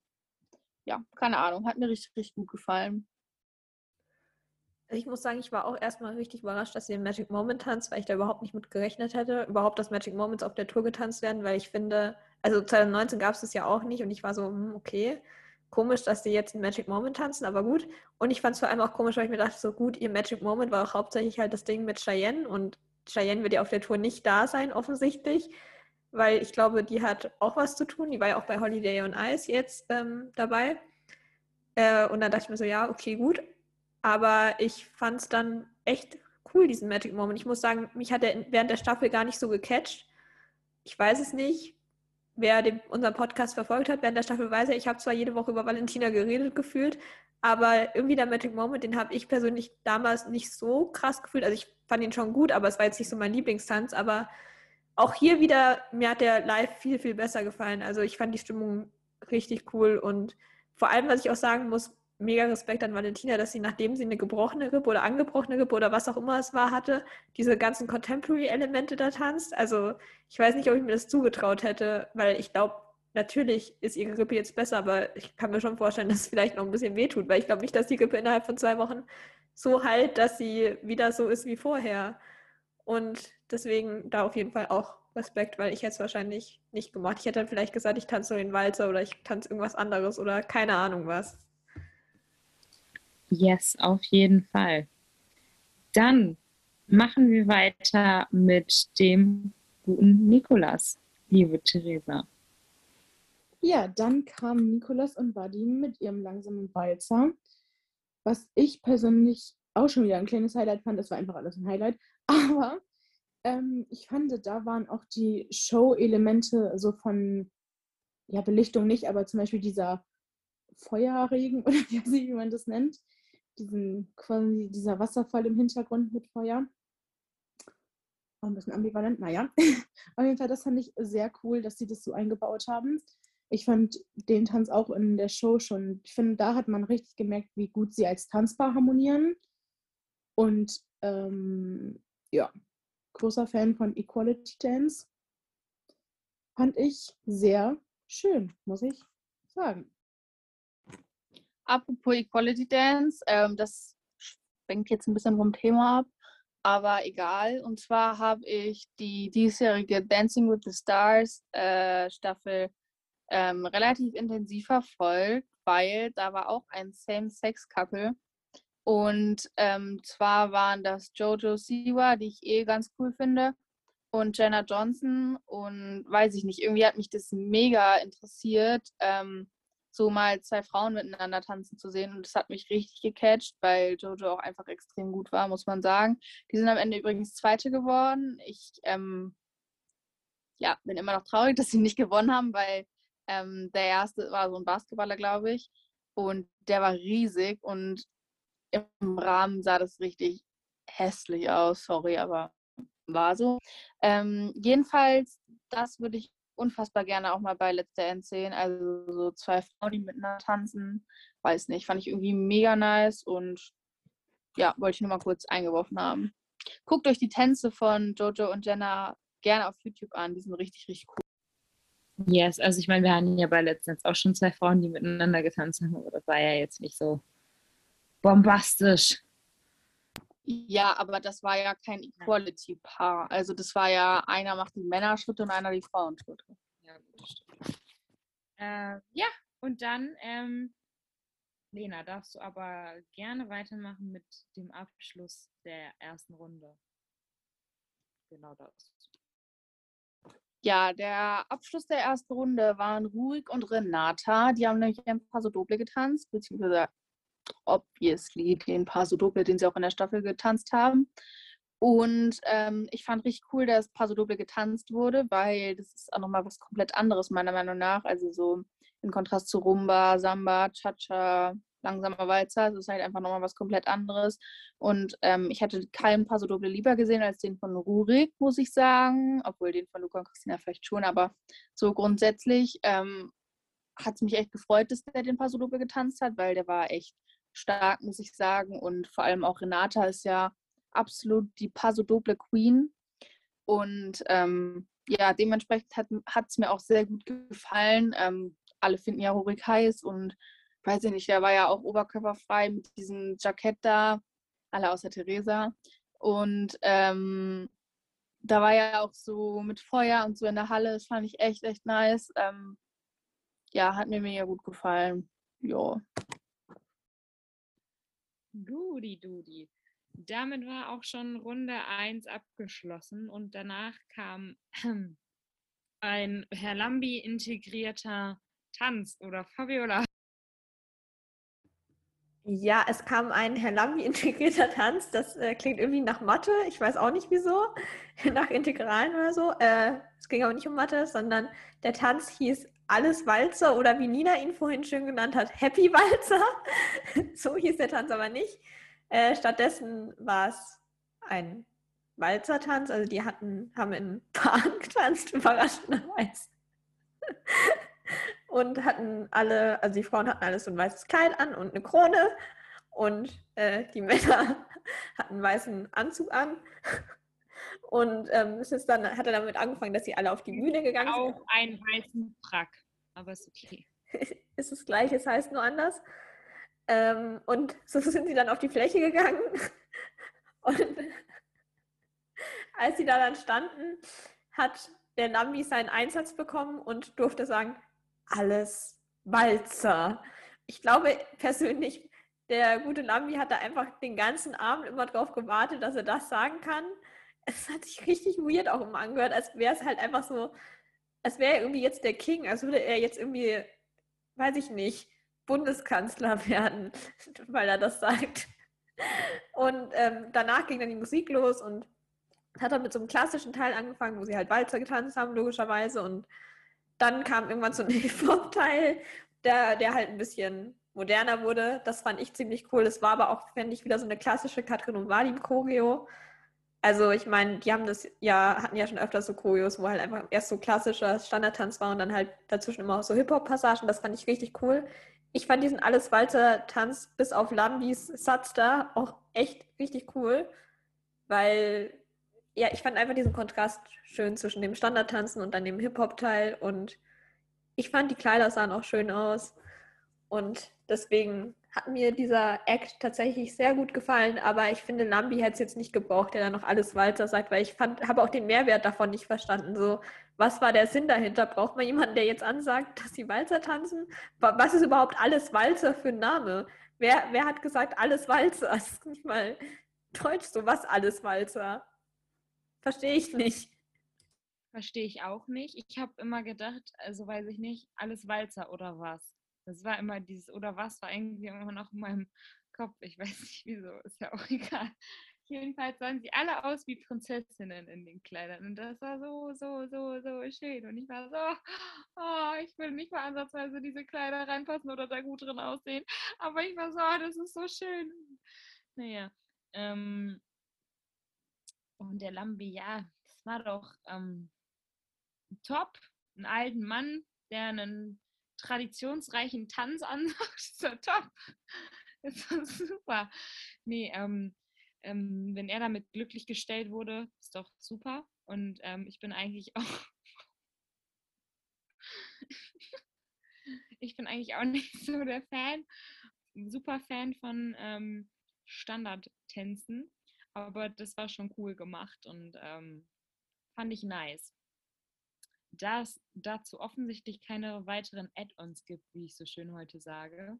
ja, keine Ahnung, hat mir richtig, richtig gut gefallen. Also ich muss sagen, ich war auch erstmal richtig überrascht, dass sie den Magic Moment tanzt, weil ich da überhaupt nicht mit gerechnet hätte, überhaupt, dass Magic Moments auf der Tour getanzt werden, weil ich finde, also 2019 gab es das ja auch nicht und ich war so, hm, okay, komisch, dass die jetzt einen Magic Moment tanzen, aber gut. Und ich fand es vor allem auch komisch, weil ich mir dachte, so gut, ihr Magic Moment war auch hauptsächlich halt das Ding mit Cheyenne und Cheyenne wird ja auf der Tour nicht da sein, offensichtlich, weil ich glaube, die hat auch was zu tun. Die war ja auch bei Holiday on Ice jetzt ähm, dabei. Äh, und dann dachte ich mir so, ja, okay, gut. Aber ich fand es dann echt cool, diesen Magic Moment. Ich muss sagen, mich hat er während der Staffel gar nicht so gecatcht. Ich weiß es nicht. Wer den, unseren Podcast verfolgt hat während der Staffel, weiß ja, ich habe zwar jede Woche über Valentina geredet gefühlt, aber irgendwie der Magic Moment, den habe ich persönlich damals nicht so krass gefühlt. Also ich fand ihn schon gut, aber es war jetzt nicht so mein Lieblingstanz. Aber auch hier wieder, mir hat der live viel, viel besser gefallen. Also ich fand die Stimmung richtig cool und vor allem, was ich auch sagen muss, mega Respekt an Valentina, dass sie, nachdem sie eine gebrochene Rippe oder angebrochene Rippe oder was auch immer es war, hatte, diese ganzen Contemporary-Elemente da tanzt. Also ich weiß nicht, ob ich mir das zugetraut hätte, weil ich glaube, natürlich ist ihre Rippe jetzt besser, aber ich kann mir schon vorstellen, dass es vielleicht noch ein bisschen wehtut, weil ich glaube nicht, dass die Rippe innerhalb von zwei Wochen so heilt, dass sie wieder so ist wie vorher. Und deswegen da auf jeden Fall auch Respekt, weil ich hätte es wahrscheinlich nicht gemacht. Ich hätte dann vielleicht gesagt, ich tanze nur den Walzer oder ich tanze irgendwas anderes oder keine Ahnung was. Yes, auf jeden Fall. Dann machen wir weiter mit dem guten Nikolas, liebe Theresa. Ja, dann kamen Nikolas und Vadim mit ihrem langsamen Walzer. Was ich persönlich auch schon wieder ein kleines Highlight fand, das war einfach alles ein Highlight. Aber ähm, ich fand, da waren auch die Show-Elemente so von, ja, Belichtung nicht, aber zum Beispiel dieser Feuerregen oder wie man das nennt, diesen quasi dieser Wasserfall im Hintergrund mit Feuer. War ein bisschen ambivalent, naja. Auf jeden Fall, das fand ich sehr cool, dass sie das so eingebaut haben. Ich fand den Tanz auch in der Show schon, ich finde, da hat man richtig gemerkt, wie gut sie als Tanzpaar harmonieren. Und ähm, ja, großer Fan von Equality Dance. Fand ich sehr schön, muss ich sagen. Apropos Equality Dance, ähm, das sprengt jetzt ein bisschen vom Thema ab, aber egal. Und zwar habe ich die diesjährige Dancing with the Stars äh, Staffel ähm, relativ intensiv verfolgt, weil da war auch ein Same-Sex-Couple und ähm, zwar waren das Jojo Siwa, die ich eh ganz cool finde, und Jenna Johnson. Und weiß ich nicht, irgendwie hat mich das mega interessiert, ähm, so mal zwei Frauen miteinander tanzen zu sehen. Und das hat mich richtig gecatcht, weil Jojo auch einfach extrem gut war, muss man sagen. Die sind am Ende übrigens Zweite geworden. Ich ähm, ja, bin immer noch traurig, dass sie nicht gewonnen haben, weil ähm, der erste war so ein Basketballer, glaube ich. Und der war riesig und im Rahmen sah das richtig hässlich aus, sorry, aber war so. Ähm, jedenfalls, das würde ich unfassbar gerne auch mal bei Let's Dance sehen. Also so zwei Frauen, die miteinander tanzen. Weiß nicht, fand ich irgendwie mega nice und ja, wollte ich nur mal kurz eingeworfen haben. Guckt euch die Tänze von Jojo und Jenna gerne auf YouTube an. Die sind richtig, richtig cool. Yes, also ich meine, wir hatten ja bei Dance auch schon zwei Frauen, die miteinander getanzt haben, aber das war ja jetzt nicht so bombastisch. Ja, aber das war ja kein Equality-Paar. Also das war ja, einer macht die Männerschritte und einer die Frauenschritte. Ja, gut, stimmt. Äh, ja, und dann, ähm, Lena, darfst du aber gerne weitermachen mit dem Abschluss der ersten Runde. Genau das. Ja, der Abschluss der ersten Runde waren Rurik und Renata. Die haben nämlich ein paar so Doble getanzt, beziehungsweise obviously den Paso Doble, den sie auch in der Staffel getanzt haben. Und ähm, ich fand richtig cool, dass Paso Doble getanzt wurde, weil das ist auch nochmal was komplett anderes, meiner Meinung nach. Also so im Kontrast zu Rumba, Samba, Cha-Cha, langsamer Walzer. Es ist halt einfach nochmal was komplett anderes. Und ähm, ich hatte keinen Paso Doble lieber gesehen als den von Rurik, muss ich sagen. Obwohl den von Luca und Christina vielleicht schon, aber so grundsätzlich ähm, hat es mich echt gefreut, dass der den Paso Doble getanzt hat, weil der war echt stark, muss ich sagen. Und vor allem auch Renata ist ja absolut die Paso Doble Queen. Und ähm, ja, dementsprechend hat es mir auch sehr gut gefallen. Ähm, alle finden ja Rurik heiß und weiß ich nicht, der war ja auch oberkörperfrei mit diesem Jackett da. alle außer Theresa. Und ähm, da war ja auch so mit Feuer und so in der Halle, das fand ich echt, echt nice. Ähm, ja, hat mir mega gut gefallen. Jo. Gudi, Dudi. Damit war auch schon Runde 1 abgeschlossen und danach kam ein Herr Lambi integrierter Tanz oder Fabiola. Ja, es kam ein Herr Lambi integrierter Tanz. Das äh, klingt irgendwie nach Mathe. Ich weiß auch nicht wieso. nach Integralen oder so. Äh, es ging aber nicht um Mathe, sondern der Tanz hieß Alles Walzer oder wie Nina ihn vorhin schön genannt hat, Happy Walzer. so hieß der Tanz aber nicht. Äh, stattdessen war es ein Walzertanz. Also die hatten, haben in Paaren getanzt, überraschenderweise und hatten alle, also die Frauen hatten alles so ein weißes Kleid an und eine Krone und äh, die Männer hatten einen weißen Anzug an. Und ähm, es ist dann, hat er damit angefangen, dass sie alle auf die Bühne gegangen sind. Auch einen weißen Frack, aber ist okay. ist das gleiche, es heißt nur anders. Ähm, und so sind sie dann auf die Fläche gegangen. Und als sie da dann standen, hat der Lambi seinen Einsatz bekommen und durfte sagen, alles Walzer. Ich glaube persönlich, der gute Lambi hat da einfach den ganzen Abend immer drauf gewartet, dass er das sagen kann. Es hat sich richtig weird auch immer angehört, als wäre es halt einfach so, als wäre er irgendwie jetzt der King, als würde er jetzt irgendwie, weiß ich nicht, Bundeskanzler werden, weil er das sagt. Und ähm, danach ging dann die Musik los und hat dann mit so einem klassischen Teil angefangen, wo sie halt Walzer getanzt haben, logischerweise. Und dann kam irgendwann so ein Hip-Hop-Teil, der, der halt ein bisschen moderner wurde. Das fand ich ziemlich cool. Das war aber auch, fände ich, wieder so eine klassische Katrin und Vadim Choreo. Also ich meine, die haben das ja, hatten ja schon öfter so Choreos, wo halt einfach erst so klassischer Standardtanz war und dann halt dazwischen immer auch so Hip-Hop-Passagen. Das fand ich richtig cool. Ich fand diesen Alles-Walzer-Tanz bis auf Lambis Satz da auch echt richtig cool, weil ja, ich fand einfach diesen Kontrast schön zwischen dem Standardtanzen und dann dem Hip-Hop-Teil und ich fand die Kleider sahen auch schön aus und deswegen hat mir dieser Act tatsächlich sehr gut gefallen, aber ich finde, Lambi hätte es jetzt nicht gebraucht, der dann noch alles Walzer sagt, weil ich fand, habe auch den Mehrwert davon nicht verstanden. So, was war der Sinn dahinter? Braucht man jemanden, der jetzt ansagt, dass sie Walzer tanzen? Was ist überhaupt alles Walzer für ein Name? Wer, wer hat gesagt, alles Walzer? Das ist nicht mal deutsch so, was alles Walzer? Verstehe ich nicht. Verstehe ich auch nicht. Ich habe immer gedacht, also weiß ich nicht, alles Walzer oder was. Das war immer dieses oder was war irgendwie immer noch in meinem Kopf. Ich weiß nicht wieso, ist ja auch egal. Jedenfalls sahen sie alle aus wie Prinzessinnen in den Kleidern. Und das war so, so, so, so schön. Und ich war so, oh, ich will nicht mal ansatzweise diese Kleider reinpassen oder da gut drin aussehen. Aber ich war so, oh, das ist so schön. Naja. Ähm, und der Lambi, ja, das war doch ähm, top. Einen alten Mann, der einen traditionsreichen Tanz ansagt. Das war top. Das war super. Nee, ähm, ähm, wenn er damit glücklich gestellt wurde, ist doch super. Und ähm, ich bin eigentlich auch. ich bin eigentlich auch nicht so der Fan, super Fan von ähm, Standardtänzen. Aber das war schon cool gemacht und ähm, fand ich nice. Da es dazu offensichtlich keine weiteren Add-ons gibt, wie ich so schön heute sage,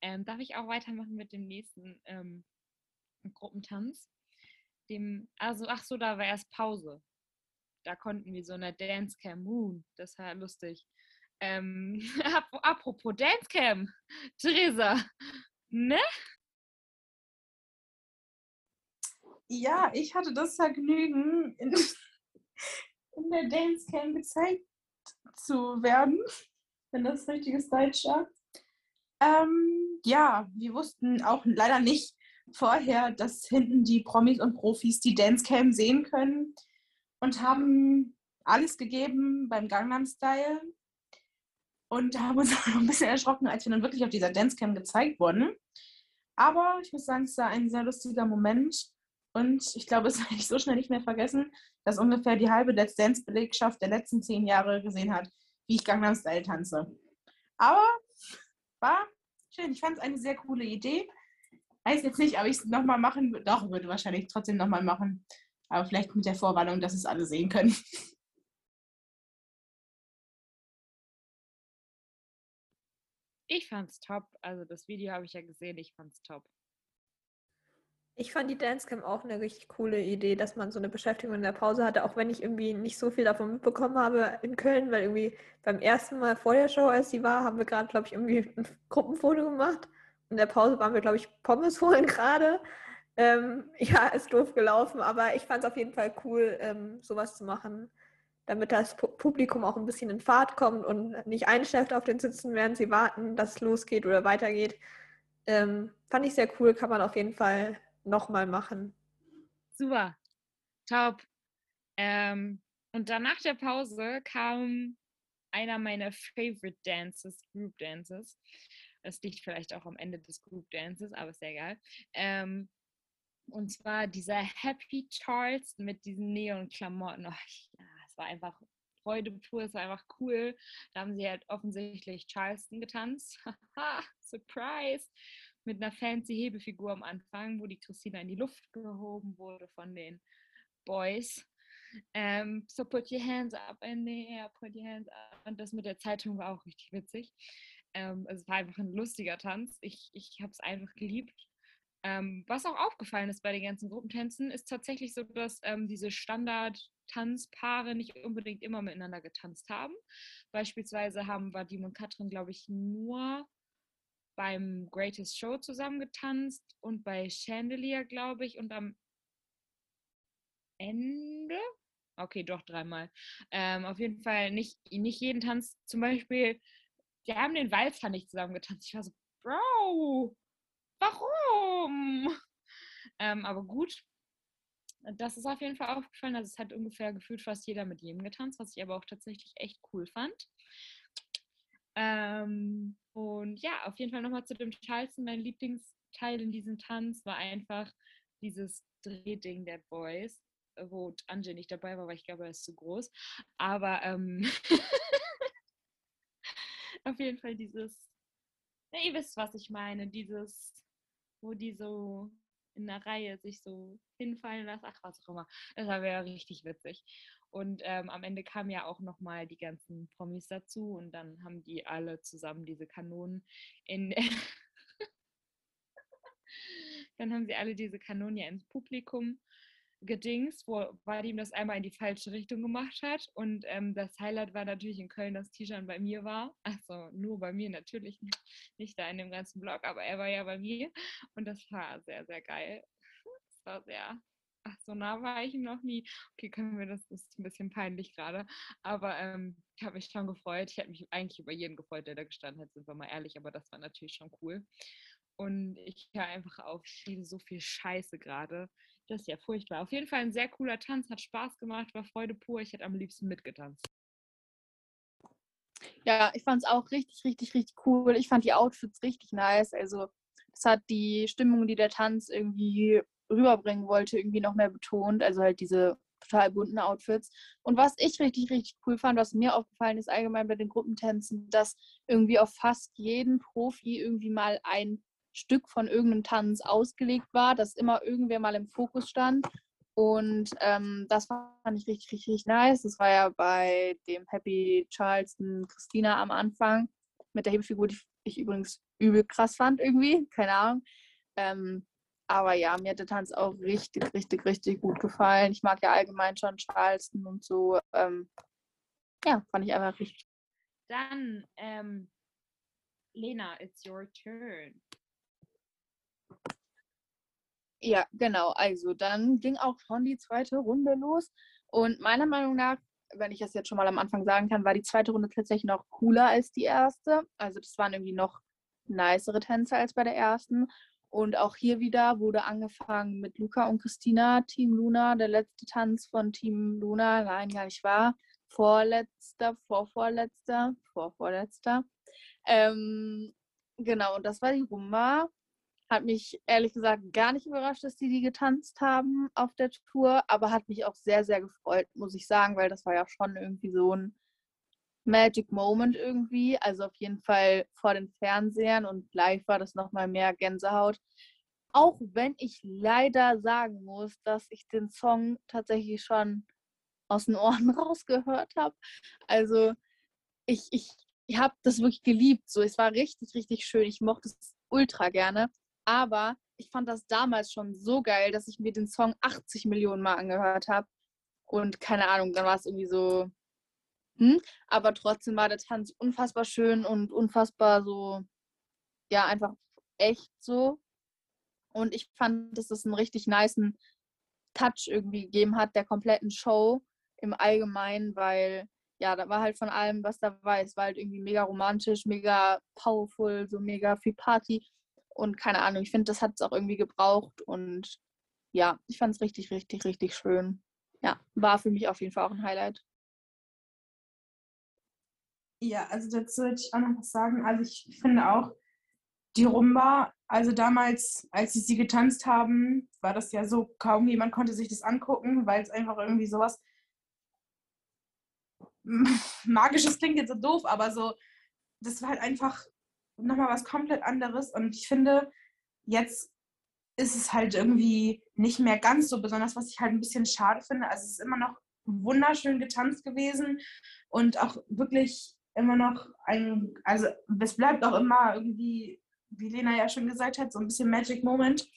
ähm, darf ich auch weitermachen mit dem nächsten ähm, Gruppentanz. Dem, also, ach so, da war erst Pause. Da konnten wir so eine Dancecam, Moon, das war lustig. Ähm, apropos Dancecam, Theresa, ne? Ja, ich hatte das Vergnügen, in, in der Dancecam gezeigt zu werden, wenn das richtiges Deutsch war. Ähm, ja, wir wussten auch leider nicht vorher, dass hinten die Promis und Profis die Dancecam sehen können und haben alles gegeben beim Gangnam Style und haben uns auch noch ein bisschen erschrocken, als wir dann wirklich auf dieser Dancecam gezeigt wurden. Aber ich muss sagen, es war ein sehr lustiger Moment und ich glaube, es werde ich so schnell nicht mehr vergessen, dass ungefähr die halbe Let's Dance-Belegschaft der letzten zehn Jahre gesehen hat, wie ich Gangnam Style tanze. Aber war schön. Ich fand es eine sehr coole Idee. weiß jetzt nicht, ob ich es nochmal machen würde. Doch, würde wahrscheinlich trotzdem nochmal machen. Aber vielleicht mit der Vorwarnung, dass es alle sehen können. Ich fand's top. Also das Video habe ich ja gesehen, ich fand's top. Ich fand die Dancecam auch eine richtig coole Idee, dass man so eine Beschäftigung in der Pause hatte, auch wenn ich irgendwie nicht so viel davon mitbekommen habe in Köln, weil irgendwie beim ersten Mal vor der Show, als sie war, haben wir gerade, glaube ich, irgendwie ein Gruppenfoto gemacht. In der Pause waren wir, glaube ich, Pommes holen gerade. Ähm, ja, ist doof gelaufen, aber ich fand es auf jeden Fall cool, ähm, sowas zu machen, damit das Pu- Publikum auch ein bisschen in Fahrt kommt und nicht einschläft auf den Sitzen, während sie warten, dass es losgeht oder weitergeht. Ähm, fand ich sehr cool, kann man auf jeden Fall nochmal machen. Super. Top. Ähm, und dann nach der Pause kam einer meiner Favorite Dances, Group Dances. Das liegt vielleicht auch am Ende des Group Dances, aber ist ja egal. Ähm, und zwar dieser Happy Charles mit diesen Neon-Klamotten. Oh, ja, es war einfach Freude pur, es war einfach cool. Da haben sie halt offensichtlich Charleston getanzt. Haha, Surprise! Mit einer fancy Hebefigur am Anfang, wo die Christina in die Luft gehoben wurde von den Boys. Ähm, so put your hands up in the air, put your hands up. Und das mit der Zeitung war auch richtig witzig. Ähm, es war einfach ein lustiger Tanz. Ich, ich habe es einfach geliebt. Ähm, was auch aufgefallen ist bei den ganzen Gruppentänzen, ist tatsächlich so, dass ähm, diese Standard-Tanzpaare nicht unbedingt immer miteinander getanzt haben. Beispielsweise haben Vadim und Katrin, glaube ich, nur beim Greatest Show zusammen getanzt und bei Chandelier, glaube ich, und am Ende. Okay, doch dreimal. Ähm, auf jeden Fall nicht, nicht jeden Tanz. Zum Beispiel, die haben den Walzer nicht zusammen getanzt. Ich war so, Bro, warum? Ähm, aber gut. Das ist auf jeden Fall aufgefallen. Also es hat ungefähr gefühlt fast jeder mit jedem getanzt, was ich aber auch tatsächlich echt cool fand. Ähm, und ja, auf jeden Fall nochmal zu dem Charleston. Mein Lieblingsteil in diesem Tanz war einfach dieses Drehding der Boys, wo Anje nicht dabei war, weil ich glaube, er ist zu groß. Aber ähm, auf jeden Fall dieses, ja, ihr wisst, was ich meine, dieses, wo die so in der Reihe sich so hinfallen lassen, ach was auch immer. Das war ja richtig witzig. Und ähm, am Ende kamen ja auch nochmal die ganzen Promis dazu und dann haben die alle zusammen diese Kanonen in. dann haben sie alle diese Kanonen ja ins Publikum gedings, wo Vadim das einmal in die falsche Richtung gemacht hat. Und ähm, das Highlight war natürlich in Köln, dass Tishan bei mir war. Also nur bei mir natürlich, nicht da in dem ganzen Blog, aber er war ja bei mir. Und das war sehr, sehr geil. Das war sehr. Ach, so nah war ich noch nie. Okay, können wir das, das ist ein bisschen peinlich gerade. Aber ähm, ich habe mich schon gefreut. Ich hätte mich eigentlich über jeden gefreut, der da gestanden hat, sind wir mal ehrlich, aber das war natürlich schon cool. Und ich höre einfach auf, ich rede so viel Scheiße gerade. Das ist ja furchtbar. Auf jeden Fall ein sehr cooler Tanz, hat Spaß gemacht, war Freude pur. Ich hätte am liebsten mitgetanzt. Ja, ich fand es auch richtig, richtig, richtig cool. Ich fand die Outfits richtig nice. Also, es hat die Stimmung, die der Tanz irgendwie rüberbringen wollte, irgendwie noch mehr betont. Also halt diese total bunten Outfits. Und was ich richtig, richtig cool fand, was mir aufgefallen ist, allgemein bei den Gruppentänzen, dass irgendwie auf fast jeden Profi irgendwie mal ein Stück von irgendeinem Tanz ausgelegt war, dass immer irgendwer mal im Fokus stand. Und ähm, das fand ich richtig, richtig, nice. Das war ja bei dem Happy Charleston Christina am Anfang mit der Hebefigur, die ich übrigens übel krass fand irgendwie. Keine Ahnung. Ähm, aber ja, mir hat der Tanz auch richtig, richtig, richtig gut gefallen. Ich mag ja allgemein schon Charleston und so. Ähm, ja, fand ich einfach richtig. Dann, ähm, Lena, it's your turn. Ja, genau. Also dann ging auch schon die zweite Runde los. Und meiner Meinung nach, wenn ich das jetzt schon mal am Anfang sagen kann, war die zweite Runde tatsächlich noch cooler als die erste. Also das waren irgendwie noch nicere Tänze als bei der ersten. Und auch hier wieder wurde angefangen mit Luca und Christina, Team Luna, der letzte Tanz von Team Luna. Nein, gar nicht wahr. Vorletzter, vorvorletzter, vorvorletzter. Ähm, genau, und das war die Rumba. Hat mich ehrlich gesagt gar nicht überrascht, dass die die getanzt haben auf der Tour, aber hat mich auch sehr, sehr gefreut, muss ich sagen, weil das war ja schon irgendwie so ein Magic Moment irgendwie. Also auf jeden Fall vor den Fernsehern und live war das nochmal mehr Gänsehaut. Auch wenn ich leider sagen muss, dass ich den Song tatsächlich schon aus den Ohren rausgehört habe. Also ich, ich, ich habe das wirklich geliebt. So, es war richtig, richtig schön. Ich mochte es ultra gerne. Aber ich fand das damals schon so geil, dass ich mir den Song 80 Millionen Mal angehört habe. Und keine Ahnung, dann war es irgendwie so. Hm? Aber trotzdem war der Tanz unfassbar schön und unfassbar so, ja, einfach echt so. Und ich fand, dass es einen richtig niceen Touch irgendwie gegeben hat, der kompletten Show im Allgemeinen, weil ja, da war halt von allem was dabei. Es war halt irgendwie mega romantisch, mega powerful, so mega viel Party. Und keine Ahnung, ich finde, das hat es auch irgendwie gebraucht. Und ja, ich fand es richtig, richtig, richtig schön. Ja, war für mich auf jeden Fall auch ein Highlight. Ja, also dazu würde ich auch noch was sagen. Also ich finde auch, die Rumba, also damals, als sie sie getanzt haben, war das ja so, kaum jemand konnte sich das angucken, weil es einfach irgendwie sowas magisches klingt jetzt so doof, aber so, das war halt einfach nochmal was komplett anderes. Und ich finde, jetzt ist es halt irgendwie nicht mehr ganz so besonders, was ich halt ein bisschen schade finde. Also es ist immer noch wunderschön getanzt gewesen und auch wirklich immer noch ein, also es bleibt auch immer irgendwie, wie Lena ja schon gesagt hat, so ein bisschen Magic Moment.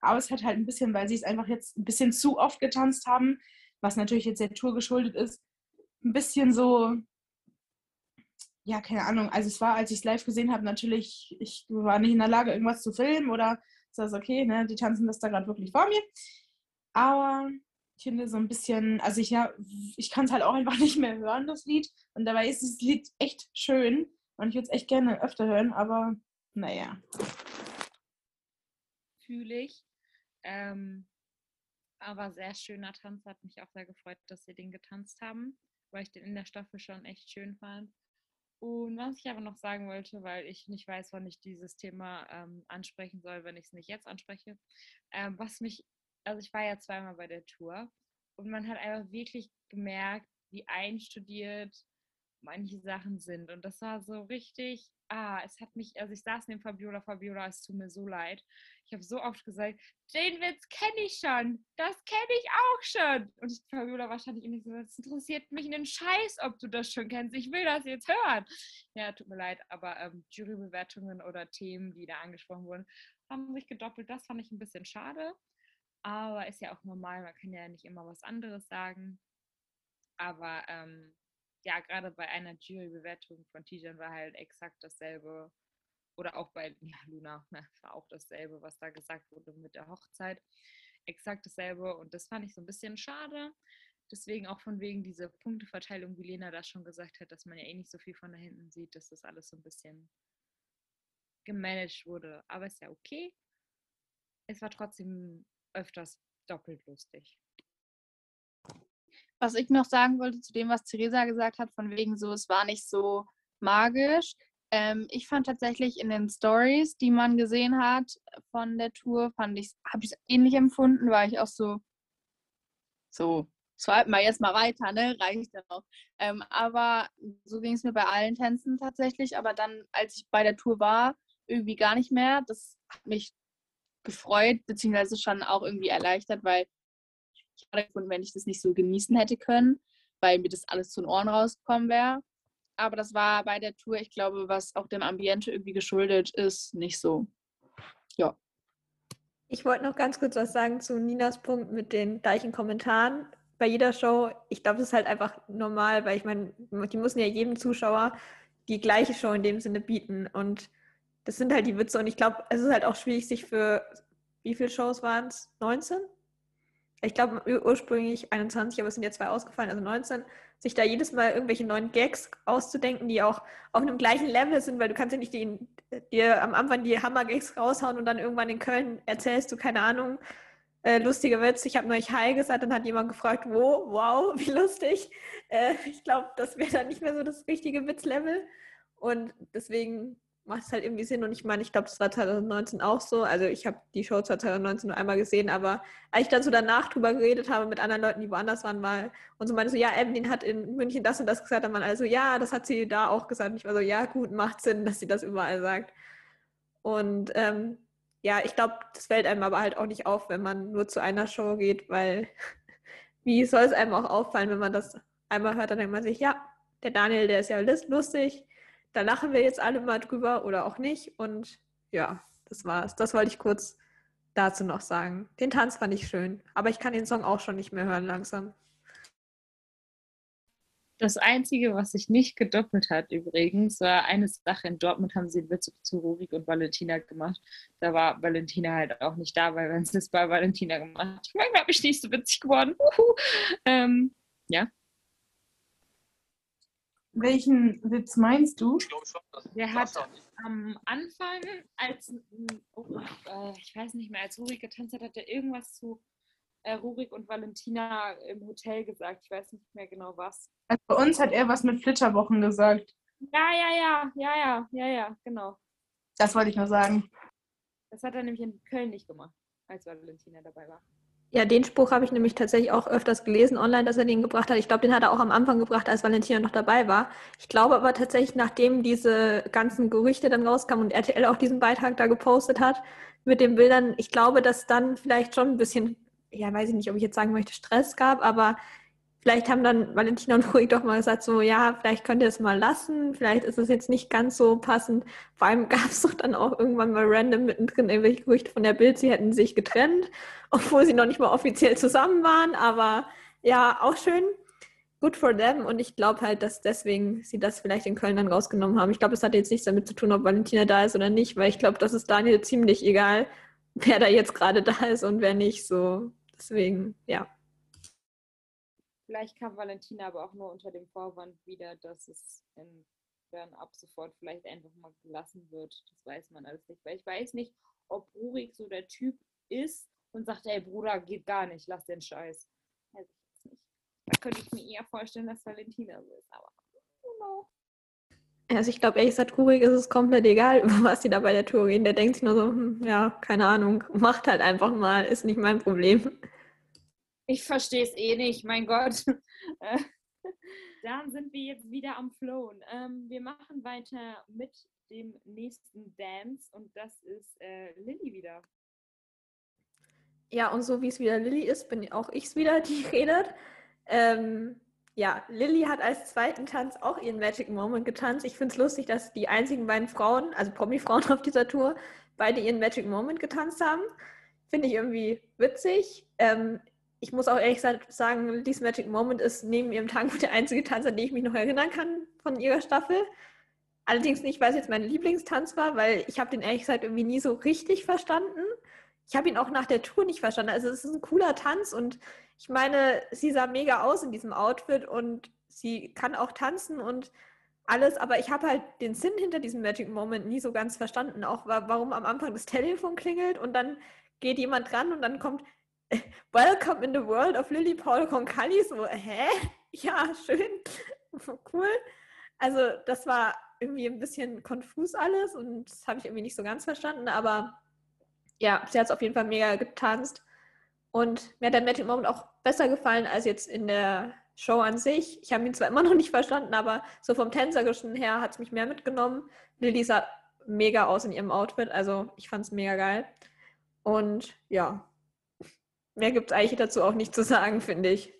Aber es hat halt ein bisschen, weil sie es einfach jetzt ein bisschen zu oft getanzt haben, was natürlich jetzt der Tour geschuldet ist, ein bisschen so, ja, keine Ahnung. Also es war, als ich es live gesehen habe, natürlich, ich war nicht in der Lage, irgendwas zu filmen oder ist okay, ne, die tanzen das da gerade wirklich vor mir. Aber finde so ein bisschen, also ich ja, ich kann es halt auch einfach nicht mehr hören, das Lied. Und dabei ist das Lied echt schön. Und ich würde es echt gerne öfter hören, aber naja. Fühle ich. Ähm, aber sehr schöner Tanz, hat mich auch sehr gefreut, dass sie den getanzt haben, weil ich den in der Staffel schon echt schön fand. Und was ich aber noch sagen wollte, weil ich nicht weiß, wann ich dieses Thema ähm, ansprechen soll, wenn ich es nicht jetzt anspreche, ähm, was mich, also ich war ja zweimal bei der Tour und man hat einfach wirklich gemerkt, wie einstudiert manche Sachen sind. Und das war so richtig, ah, es hat mich, also ich saß neben Fabiola, Fabiola, es tut mir so leid. Ich habe so oft gesagt, den Witz kenne ich schon, das kenne ich auch schon. Und ich, Fabiola wahrscheinlich nicht so, das interessiert mich einen Scheiß, ob du das schon kennst. Ich will das jetzt hören. Ja, tut mir leid, aber ähm, Jurybewertungen oder Themen, die da angesprochen wurden, haben sich gedoppelt. Das fand ich ein bisschen schade. Aber ist ja auch normal, man kann ja nicht immer was anderes sagen. Aber ähm, ja, gerade bei einer Jurybewertung von Tijan war halt exakt dasselbe. Oder auch bei ja, Luna ne, war auch dasselbe, was da gesagt wurde mit der Hochzeit. Exakt dasselbe. Und das fand ich so ein bisschen schade. Deswegen auch von wegen dieser Punkteverteilung, wie Lena das schon gesagt hat, dass man ja eh nicht so viel von da hinten sieht, dass das alles so ein bisschen gemanagt wurde. Aber ist ja okay. Es war trotzdem öfters doppelt lustig. Was ich noch sagen wollte zu dem, was Theresa gesagt hat, von wegen so, es war nicht so magisch. Ähm, ich fand tatsächlich in den Stories, die man gesehen hat von der Tour, fand ich, habe ich es ähnlich empfunden, war ich auch so, so, swipe mal jetzt mal weiter, ne? Reicht ja noch. Ähm, aber so ging es mir bei allen Tänzen tatsächlich. Aber dann, als ich bei der Tour war, irgendwie gar nicht mehr. Das hat mich gefreut, beziehungsweise schon auch irgendwie erleichtert, weil schade gefunden, wenn ich das nicht so genießen hätte können, weil mir das alles zu den Ohren rausgekommen wäre. Aber das war bei der Tour, ich glaube, was auch dem Ambiente irgendwie geschuldet ist, nicht so. Ja. Ich wollte noch ganz kurz was sagen zu Ninas Punkt mit den gleichen Kommentaren. Bei jeder Show, ich glaube, das ist halt einfach normal, weil ich meine, die müssen ja jedem Zuschauer die gleiche Show in dem Sinne bieten. Und das sind halt die Witze. Und ich glaube, es ist halt auch schwierig, sich für, wie viele Shows waren es? 19? ich glaube ursprünglich 21, aber es sind ja zwei ausgefallen, also 19, sich da jedes Mal irgendwelche neuen Gags auszudenken, die auch auf einem gleichen Level sind, weil du kannst ja nicht die, dir am Anfang die Hammer-Gags raushauen und dann irgendwann in Köln erzählst du, keine Ahnung, äh, lustiger Witz. Ich habe neulich Hi gesagt, dann hat jemand gefragt, wo, wow, wie lustig. Äh, ich glaube, das wäre dann nicht mehr so das richtige Witzlevel. Und deswegen macht es halt irgendwie Sinn. Und ich meine, ich glaube, das war 2019 auch so. Also ich habe die Show zwar 2019 nur einmal gesehen, aber als ich dann so danach drüber geredet habe mit anderen Leuten, die woanders waren, mal und so meinte so, ja, Evelyn hat in München das und das gesagt, dann man also, ja, das hat sie da auch gesagt. Und ich war so, ja, gut, macht Sinn, dass sie das überall sagt. Und ähm, ja, ich glaube, das fällt einem aber halt auch nicht auf, wenn man nur zu einer Show geht, weil wie soll es einem auch auffallen, wenn man das einmal hört, dann denkt man sich, ja, der Daniel, der ist ja lustig, da lachen wir jetzt alle mal drüber oder auch nicht. Und ja, das war's. Das wollte ich kurz dazu noch sagen. Den Tanz fand ich schön, aber ich kann den Song auch schon nicht mehr hören langsam. Das Einzige, was sich nicht gedoppelt hat übrigens, war eine Sache. In Dortmund haben sie einen Witz zu Rurik und Valentina gemacht. Da war Valentina halt auch nicht da, weil wenn sie es bei Valentina gemacht hat, manchmal habe ich nicht so witzig geworden. Ähm, ja. Welchen Witz meinst du? Der hat am Anfang, als, oh, äh, ich weiß nicht mehr, als Rurik getanzt hat, hat er irgendwas zu äh, Rurik und Valentina im Hotel gesagt. Ich weiß nicht mehr genau was. Also bei uns hat er was mit Flitterwochen gesagt. Ja, ja, ja, ja, ja, ja, ja, genau. Das wollte ich nur sagen. Das hat er nämlich in Köln nicht gemacht, als Valentina dabei war. Ja, den Spruch habe ich nämlich tatsächlich auch öfters gelesen online, dass er den gebracht hat. Ich glaube, den hat er auch am Anfang gebracht, als Valentina noch dabei war. Ich glaube aber tatsächlich, nachdem diese ganzen Gerüchte dann rauskamen und RTL auch diesen Beitrag da gepostet hat mit den Bildern, ich glaube, dass dann vielleicht schon ein bisschen, ja, weiß ich nicht, ob ich jetzt sagen möchte, Stress gab, aber vielleicht haben dann Valentina und Ruhig doch mal gesagt, so, ja, vielleicht könnt ihr es mal lassen, vielleicht ist es jetzt nicht ganz so passend. Vor allem gab es doch dann auch irgendwann mal random mittendrin irgendwelche Gerüchte von der Bild, sie hätten sich getrennt, obwohl sie noch nicht mal offiziell zusammen waren, aber ja, auch schön. Good for them und ich glaube halt, dass deswegen sie das vielleicht in Köln dann rausgenommen haben. Ich glaube, es hat jetzt nichts damit zu tun, ob Valentina da ist oder nicht, weil ich glaube, das ist Daniel ziemlich egal, wer da jetzt gerade da ist und wer nicht. So, deswegen, ja. Vielleicht kam Valentina aber auch nur unter dem Vorwand wieder, dass es in Bern ab sofort vielleicht einfach mal gelassen wird. Das weiß man alles nicht. Weil ich weiß nicht, ob Rurik so der Typ ist und sagt, ey Bruder, geht gar nicht, lass den Scheiß. Weiß ich jetzt nicht. Da könnte ich mir eher vorstellen, dass Valentina so ist, aber. Also ich glaube, ehrlich gesagt, Rurik ist es komplett egal, was die da bei der Tour reden. Der denkt sich nur so, hm, ja, keine Ahnung, macht halt einfach mal, ist nicht mein Problem. Ich verstehe es eh nicht, mein Gott. Dann sind wir jetzt wieder am Flown. Ähm, wir machen weiter mit dem nächsten Dance und das ist äh, Lilly wieder. Ja, und so wie es wieder Lilly ist, bin auch ich es wieder, die redet. Ähm, ja, Lilly hat als zweiten Tanz auch ihren Magic Moment getanzt. Ich finde es lustig, dass die einzigen beiden Frauen, also Promi-Frauen auf dieser Tour, beide ihren Magic Moment getanzt haben. Finde ich irgendwie witzig. Ähm, ich muss auch ehrlich sagen, Lily's Magic Moment ist neben ihrem Tango der einzige Tanz, an den ich mich noch erinnern kann von ihrer Staffel. Allerdings nicht, weil es jetzt mein Lieblingstanz war, weil ich habe den ehrlich gesagt irgendwie nie so richtig verstanden. Ich habe ihn auch nach der Tour nicht verstanden. Also es ist ein cooler Tanz und ich meine, sie sah mega aus in diesem Outfit und sie kann auch tanzen und alles, aber ich habe halt den Sinn hinter diesem Magic Moment nie so ganz verstanden. Auch warum am Anfang das Telefon klingelt und dann geht jemand ran und dann kommt Welcome in the world of Lily Paul Concalli. So, hä? Ja, schön. cool. Also, das war irgendwie ein bisschen konfus alles und das habe ich irgendwie nicht so ganz verstanden, aber ja, sie hat es auf jeden Fall mega getanzt. Und mir hat der Magic Moment auch besser gefallen als jetzt in der Show an sich. Ich habe ihn zwar immer noch nicht verstanden, aber so vom Tänzerischen her hat es mich mehr mitgenommen. Lilly sah mega aus in ihrem Outfit, also ich fand es mega geil. Und ja, Mehr gibt es eigentlich dazu auch nicht zu sagen, finde ich.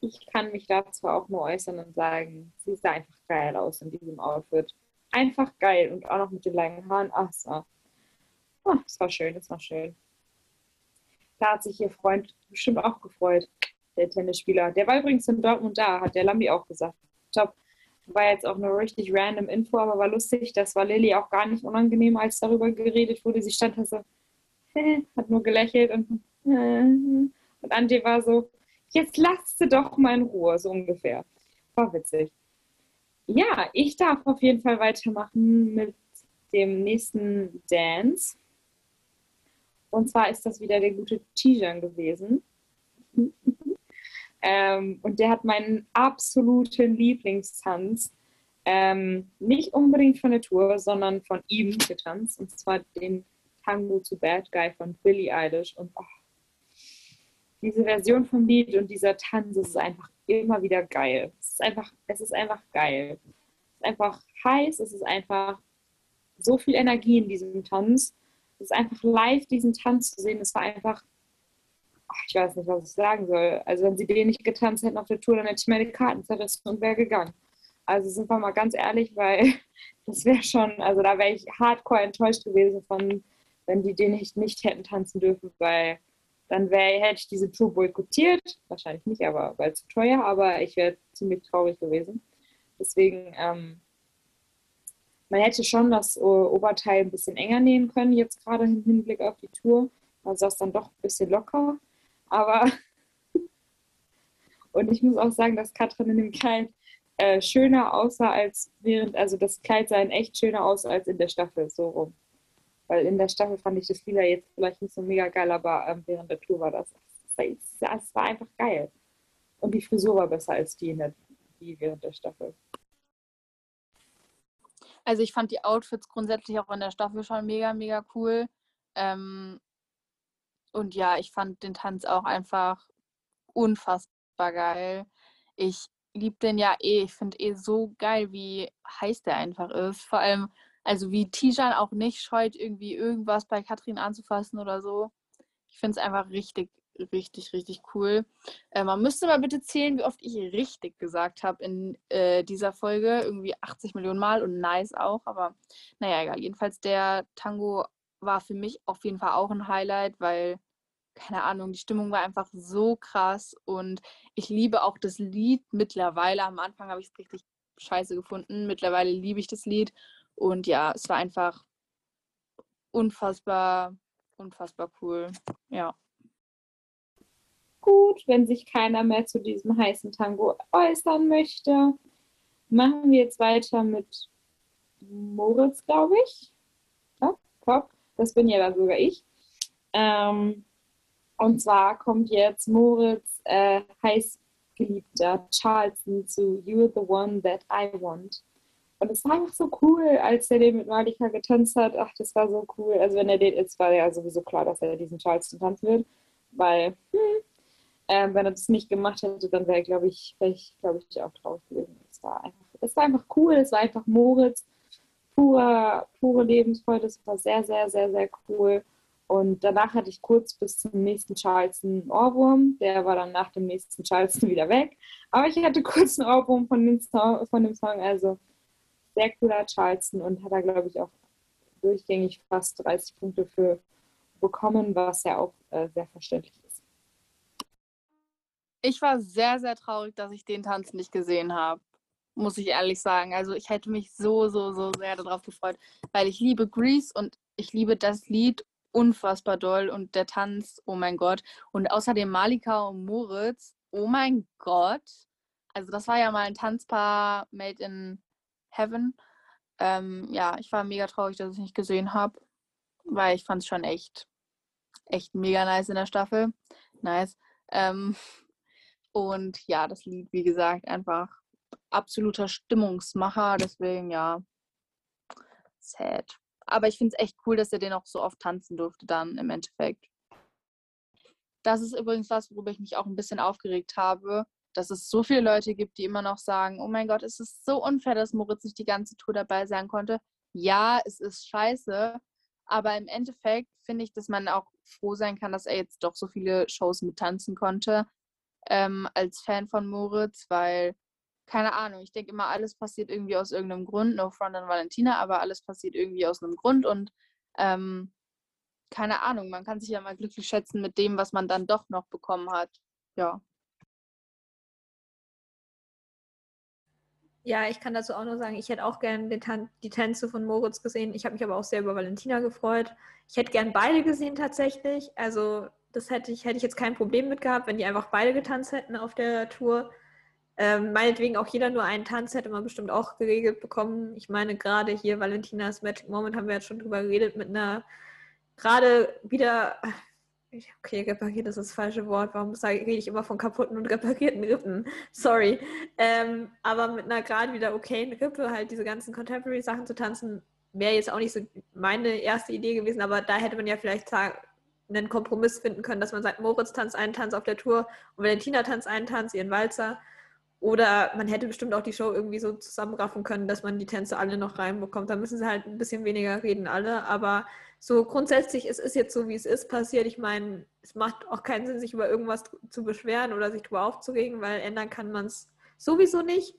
Ich kann mich dazu auch nur äußern und sagen, sie sah einfach geil aus in diesem Outfit. Einfach geil und auch noch mit den langen Haaren. Ach, es war, oh, es war schön, es war schön. Da hat sich ihr Freund bestimmt auch gefreut, der Tennisspieler. Der war übrigens in Dortmund da, hat der Lambi auch gesagt. Top. War jetzt auch nur richtig random Info, aber war lustig. Das war Lilly auch gar nicht unangenehm, als darüber geredet wurde. Sie stand da so, hat nur gelächelt und, und Andi war so, jetzt lass sie doch mal in Ruhe, so ungefähr. War witzig. Ja, ich darf auf jeden Fall weitermachen mit dem nächsten Dance. Und zwar ist das wieder der gute Tijan gewesen. ähm, und der hat meinen absoluten Lieblingstanz ähm, nicht unbedingt von der Tour, sondern von ihm getanzt. Und zwar den Tango zu Bad Guy von Billie Eilish. Und oh, diese Version vom Lied und dieser Tanz ist einfach immer wieder geil. Es ist einfach, es ist einfach geil. Es ist einfach heiß, es ist einfach so viel Energie in diesem Tanz. Es ist einfach live, diesen Tanz zu sehen. Es war einfach, ach, ich weiß nicht, was ich sagen soll. Also wenn sie den nicht getanzt hätten auf der Tour, dann hätte ich meine Karten zerrissen und wäre gegangen. Also sind wir mal ganz ehrlich, weil das wäre schon, also da wäre ich hardcore enttäuscht gewesen von, wenn die den nicht, nicht hätten tanzen dürfen, weil dann wär, hätte ich diese Tour boykottiert. Wahrscheinlich nicht, aber weil zu teuer, aber ich wäre ziemlich traurig gewesen. Deswegen, ähm, man hätte schon das Oberteil ein bisschen enger nähen können, jetzt gerade im Hinblick auf die Tour. Da saß dann doch ein bisschen locker. Aber und ich muss auch sagen, dass Katrin in dem Kleid äh, schöner aussah als während, also das Kleid sah in echt schöner aus als in der Staffel, so rum. Weil in der Staffel fand ich das Lila jetzt vielleicht nicht so mega geil, aber ähm, während der Tour war das, das war einfach geil. Und die Frisur war besser als die, der, die während der Staffel. Also ich fand die Outfits grundsätzlich auch in der Staffel schon mega, mega cool. Ähm, und ja, ich fand den Tanz auch einfach unfassbar geil. Ich liebe den ja eh. Ich finde eh so geil, wie heiß der einfach ist. Vor allem, also wie Tijan auch nicht scheut, irgendwie irgendwas bei Katrin anzufassen oder so. Ich finde es einfach richtig, richtig, richtig cool. Äh, man müsste mal bitte zählen, wie oft ich richtig gesagt habe in äh, dieser Folge. Irgendwie 80 Millionen Mal und nice auch. Aber naja, egal. Jedenfalls der Tango war für mich auf jeden Fall auch ein Highlight, weil, keine Ahnung, die Stimmung war einfach so krass und ich liebe auch das Lied mittlerweile. Am Anfang habe ich es richtig scheiße gefunden. Mittlerweile liebe ich das Lied und ja, es war einfach unfassbar, unfassbar cool. Ja. Gut, wenn sich keiner mehr zu diesem heißen Tango äußern möchte, machen wir jetzt weiter mit Moritz, glaube ich. Ja, top. Das bin ja dann sogar ich. Ähm, und zwar kommt jetzt Moritz äh, heißgeliebter Charleston zu You're the One That I Want. Und es war einfach so cool, als er den mit Malika getanzt hat. Ach, das war so cool. Also wenn er den, es war ja sowieso klar, dass er diesen Charleston tanzen wird, weil hm, äh, wenn er das nicht gemacht hätte, dann wäre, glaube ich, wäre ich, glaube ich, auch traurig gewesen. Es war einfach, war einfach cool. Es war einfach Moritz, pure, pure Lebensfreude. Es war sehr, sehr, sehr, sehr cool. Und danach hatte ich kurz bis zum nächsten Charleston Ohrwurm. Der war dann nach dem nächsten Charleston wieder weg. Aber ich hatte kurz einen Ohrwurm von dem Song. Von dem Song. Also sehr cooler Charleston und hat da, glaube ich, auch durchgängig fast 30 Punkte für bekommen, was ja auch äh, sehr verständlich ist. Ich war sehr, sehr traurig, dass ich den Tanz nicht gesehen habe. Muss ich ehrlich sagen. Also ich hätte mich so, so, so sehr darauf gefreut, weil ich liebe Grease und ich liebe das Lied unfassbar doll und der Tanz, oh mein Gott. Und außerdem Malika und Moritz, oh mein Gott. Also das war ja mal ein Tanzpaar made in Heaven. Ähm, ja, ich war mega traurig, dass ich es nicht gesehen habe, weil ich fand es schon echt, echt mega nice in der Staffel. Nice. Ähm, und ja, das Lied, wie gesagt, einfach absoluter Stimmungsmacher. Deswegen, ja, sad. Aber ich finde es echt cool, dass er den auch so oft tanzen durfte dann im Endeffekt. Das ist übrigens was, worüber ich mich auch ein bisschen aufgeregt habe, dass es so viele Leute gibt, die immer noch sagen, oh mein Gott, es ist so unfair, dass Moritz nicht die ganze Tour dabei sein konnte. Ja, es ist scheiße, aber im Endeffekt finde ich, dass man auch froh sein kann, dass er jetzt doch so viele Shows mit tanzen konnte ähm, als Fan von Moritz, weil, keine Ahnung, ich denke immer, alles passiert irgendwie aus irgendeinem Grund, no front an Valentina, aber alles passiert irgendwie aus einem Grund und ähm, keine Ahnung, man kann sich ja mal glücklich schätzen mit dem, was man dann doch noch bekommen hat. Ja. Ja, ich kann dazu auch nur sagen, ich hätte auch gerne Tan die Tänze von Moritz gesehen. Ich habe mich aber auch sehr über Valentina gefreut. Ich hätte gern beide gesehen tatsächlich. Also das hätte ich, hätte ich jetzt kein Problem mit gehabt, wenn die einfach beide getanzt hätten auf der Tour. Ähm, meinetwegen auch jeder nur einen Tanz hätte man bestimmt auch geregelt bekommen. Ich meine, gerade hier Valentinas Magic Moment haben wir jetzt schon drüber geredet, mit einer gerade wieder Okay, repariert ist das falsche Wort. Warum rede ich immer von kaputten und reparierten Rippen? Sorry. Ähm, aber mit einer gerade wieder okayen Rippe halt diese ganzen Contemporary-Sachen zu tanzen, wäre jetzt auch nicht so meine erste Idee gewesen, aber da hätte man ja vielleicht einen Kompromiss finden können, dass man sagt, Moritz tanzt einen Tanz auf der Tour und Valentina tanzt einen Tanz, ihren Walzer. Oder man hätte bestimmt auch die Show irgendwie so zusammenraffen können, dass man die Tänze alle noch reinbekommt. Da müssen sie halt ein bisschen weniger reden, alle. Aber so grundsätzlich, es ist jetzt so, wie es ist, passiert. Ich meine, es macht auch keinen Sinn, sich über irgendwas zu beschweren oder sich darüber aufzuregen, weil ändern kann man es sowieso nicht.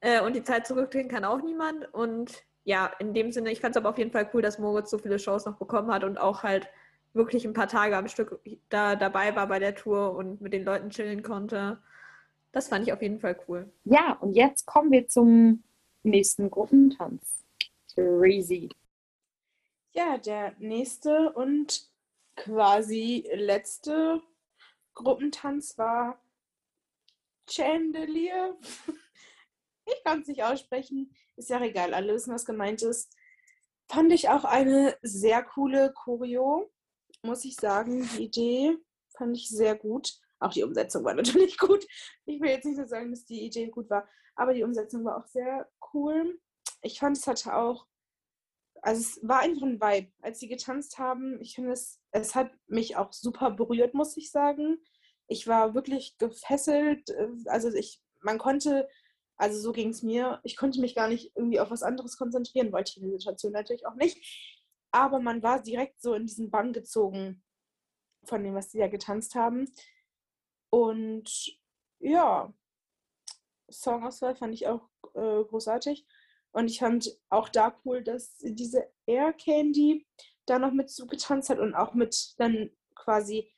Äh, und die Zeit zurückdrehen kann auch niemand. Und ja, in dem Sinne, ich fand es aber auf jeden Fall cool, dass Moritz so viele Shows noch bekommen hat und auch halt wirklich ein paar Tage am Stück da dabei war bei der Tour und mit den Leuten chillen konnte. Das fand ich auf jeden Fall cool. Ja, und jetzt kommen wir zum nächsten Gruppentanz. Crazy. Ja, der nächste und quasi letzte Gruppentanz war Chandelier. Ich kann es nicht aussprechen. Ist ja egal, alle wissen, was gemeint ist. Fand ich auch eine sehr coole Choreo, muss ich sagen. Die Idee fand ich sehr gut. Auch die Umsetzung war natürlich gut. Ich will jetzt nicht so sagen, dass die Idee gut war, aber die Umsetzung war auch sehr cool. Ich fand, es hatte auch, also es war einfach ein Vibe, als sie getanzt haben. Ich finde, es, es hat mich auch super berührt, muss ich sagen. Ich war wirklich gefesselt. Äh, also ich, man konnte, also so ging es mir, ich konnte mich gar nicht irgendwie auf was anderes konzentrieren, wollte ich in der Situation natürlich auch nicht. Aber man war direkt so in diesen Bann gezogen von dem, was sie ja getanzt haben. Und ja, Songauswahl fand ich auch äh, großartig. Und ich fand auch da cool, dass diese Air Candy da noch mit zugetanzt hat und auch mit dann quasi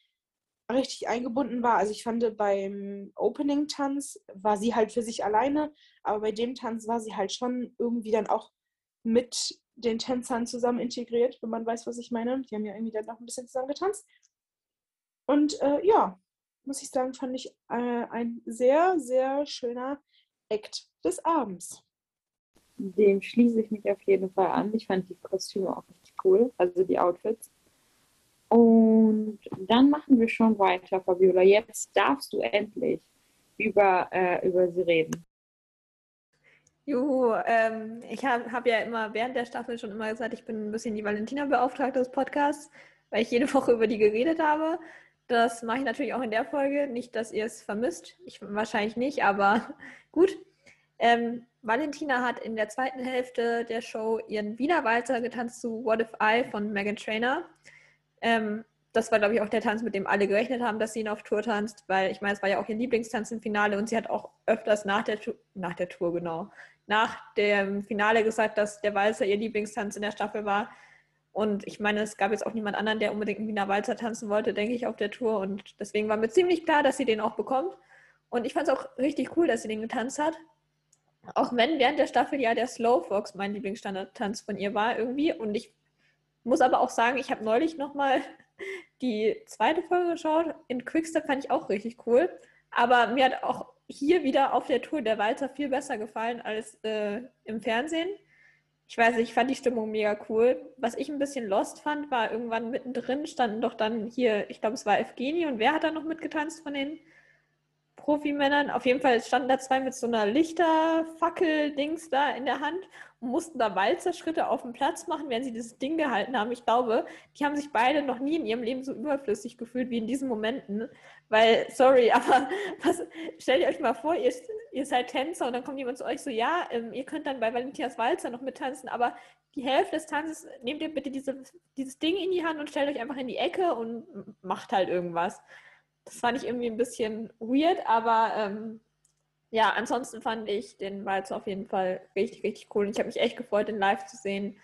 richtig eingebunden war. Also ich fand beim Opening-Tanz war sie halt für sich alleine, aber bei dem Tanz war sie halt schon irgendwie dann auch mit den Tänzern zusammen integriert, wenn man weiß, was ich meine. Die haben ja irgendwie dann noch ein bisschen zusammen getanzt. Und äh, ja, muss ich sagen, fand ich äh, ein sehr, sehr schöner Act des Abends. Dem schließe ich mich auf jeden Fall an. Ich fand die Kostüme auch richtig cool, also die Outfits. Und dann machen wir schon weiter, Fabiola. Jetzt darfst du endlich über, äh, über sie reden. Juhu, ähm, ich habe hab ja immer während der Staffel schon immer gesagt, ich bin ein bisschen die Valentina-Beauftragte des Podcasts, weil ich jede Woche über die geredet habe. Das mache ich natürlich auch in der Folge. Nicht, dass ihr es vermisst. Ich wahrscheinlich nicht, aber gut. Ähm, Valentina hat in der zweiten Hälfte der Show ihren Wiener Walzer getanzt zu What If I von Megan Trainer. Ähm, das war, glaube ich, auch der Tanz, mit dem alle gerechnet haben, dass sie ihn auf Tour tanzt, weil ich meine, es war ja auch ihr Lieblingstanz im Finale und sie hat auch öfters nach der, Tour, nach der Tour, genau, nach dem Finale gesagt, dass der Walzer ihr Lieblingstanz in der Staffel war. Und ich meine, es gab jetzt auch niemand anderen, der unbedingt einen Wiener Walzer tanzen wollte, denke ich, auf der Tour. Und deswegen war mir ziemlich klar, dass sie den auch bekommt. Und ich fand es auch richtig cool, dass sie den getanzt hat. Auch wenn während der Staffel ja der Slowfox mein Lieblingsstandardtanz von ihr war irgendwie. Und ich muss aber auch sagen, ich habe neulich nochmal die zweite Folge geschaut. In Quickstep fand ich auch richtig cool. Aber mir hat auch hier wieder auf der Tour der Walzer viel besser gefallen als äh, im Fernsehen ich weiß nicht, ich fand die Stimmung mega cool. Was ich ein bisschen lost fand, war irgendwann mittendrin standen doch dann hier, ich glaube, es war Evgeni und wer hat da noch mitgetanzt von den Profimännern. Auf jeden Fall standen da zwei mit so einer Lichterfackel-Dings da in der Hand und mussten da Walzerschritte auf dem Platz machen, während sie dieses Ding gehalten haben. Ich glaube, die haben sich beide noch nie in ihrem Leben so überflüssig gefühlt wie in diesen Momenten. Weil, sorry, aber was, stellt euch mal vor, ihr, ihr seid Tänzer und dann kommt jemand zu euch so, ja, ähm, ihr könnt dann bei Valentinas Walzer noch mittanzen, aber die Hälfte des Tanzes nehmt ihr bitte diese, dieses Ding in die Hand und stellt euch einfach in die Ecke und macht halt irgendwas. Das fand ich irgendwie ein bisschen weird, aber ähm, ja, ansonsten fand ich den Walzer auf jeden Fall richtig, richtig cool. Und ich habe mich echt gefreut, den live zu sehen,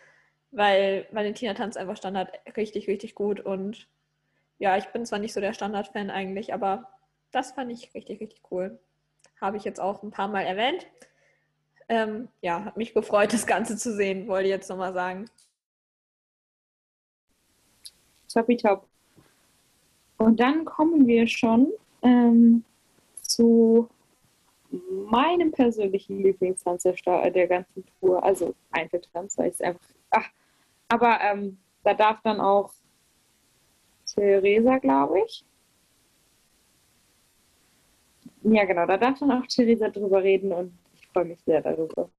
weil Valentina tanzt einfach Standard richtig, richtig gut. Und ja, ich bin zwar nicht so der Standard-Fan eigentlich, aber das fand ich richtig, richtig cool. Habe ich jetzt auch ein paar Mal erwähnt. Ähm, ja, hat mich gefreut, das Ganze zu sehen, wollte ich jetzt nochmal sagen. Toppi top. Und dann kommen wir schon ähm, zu meinem persönlichen Lieblingstanz der, der ganzen Tour, also Einzeltanz, weil ich es einfach. Ach, aber ähm, da darf dann auch Theresa, glaube ich. Ja, genau, da darf dann auch Theresa drüber reden und ich freue mich sehr darüber.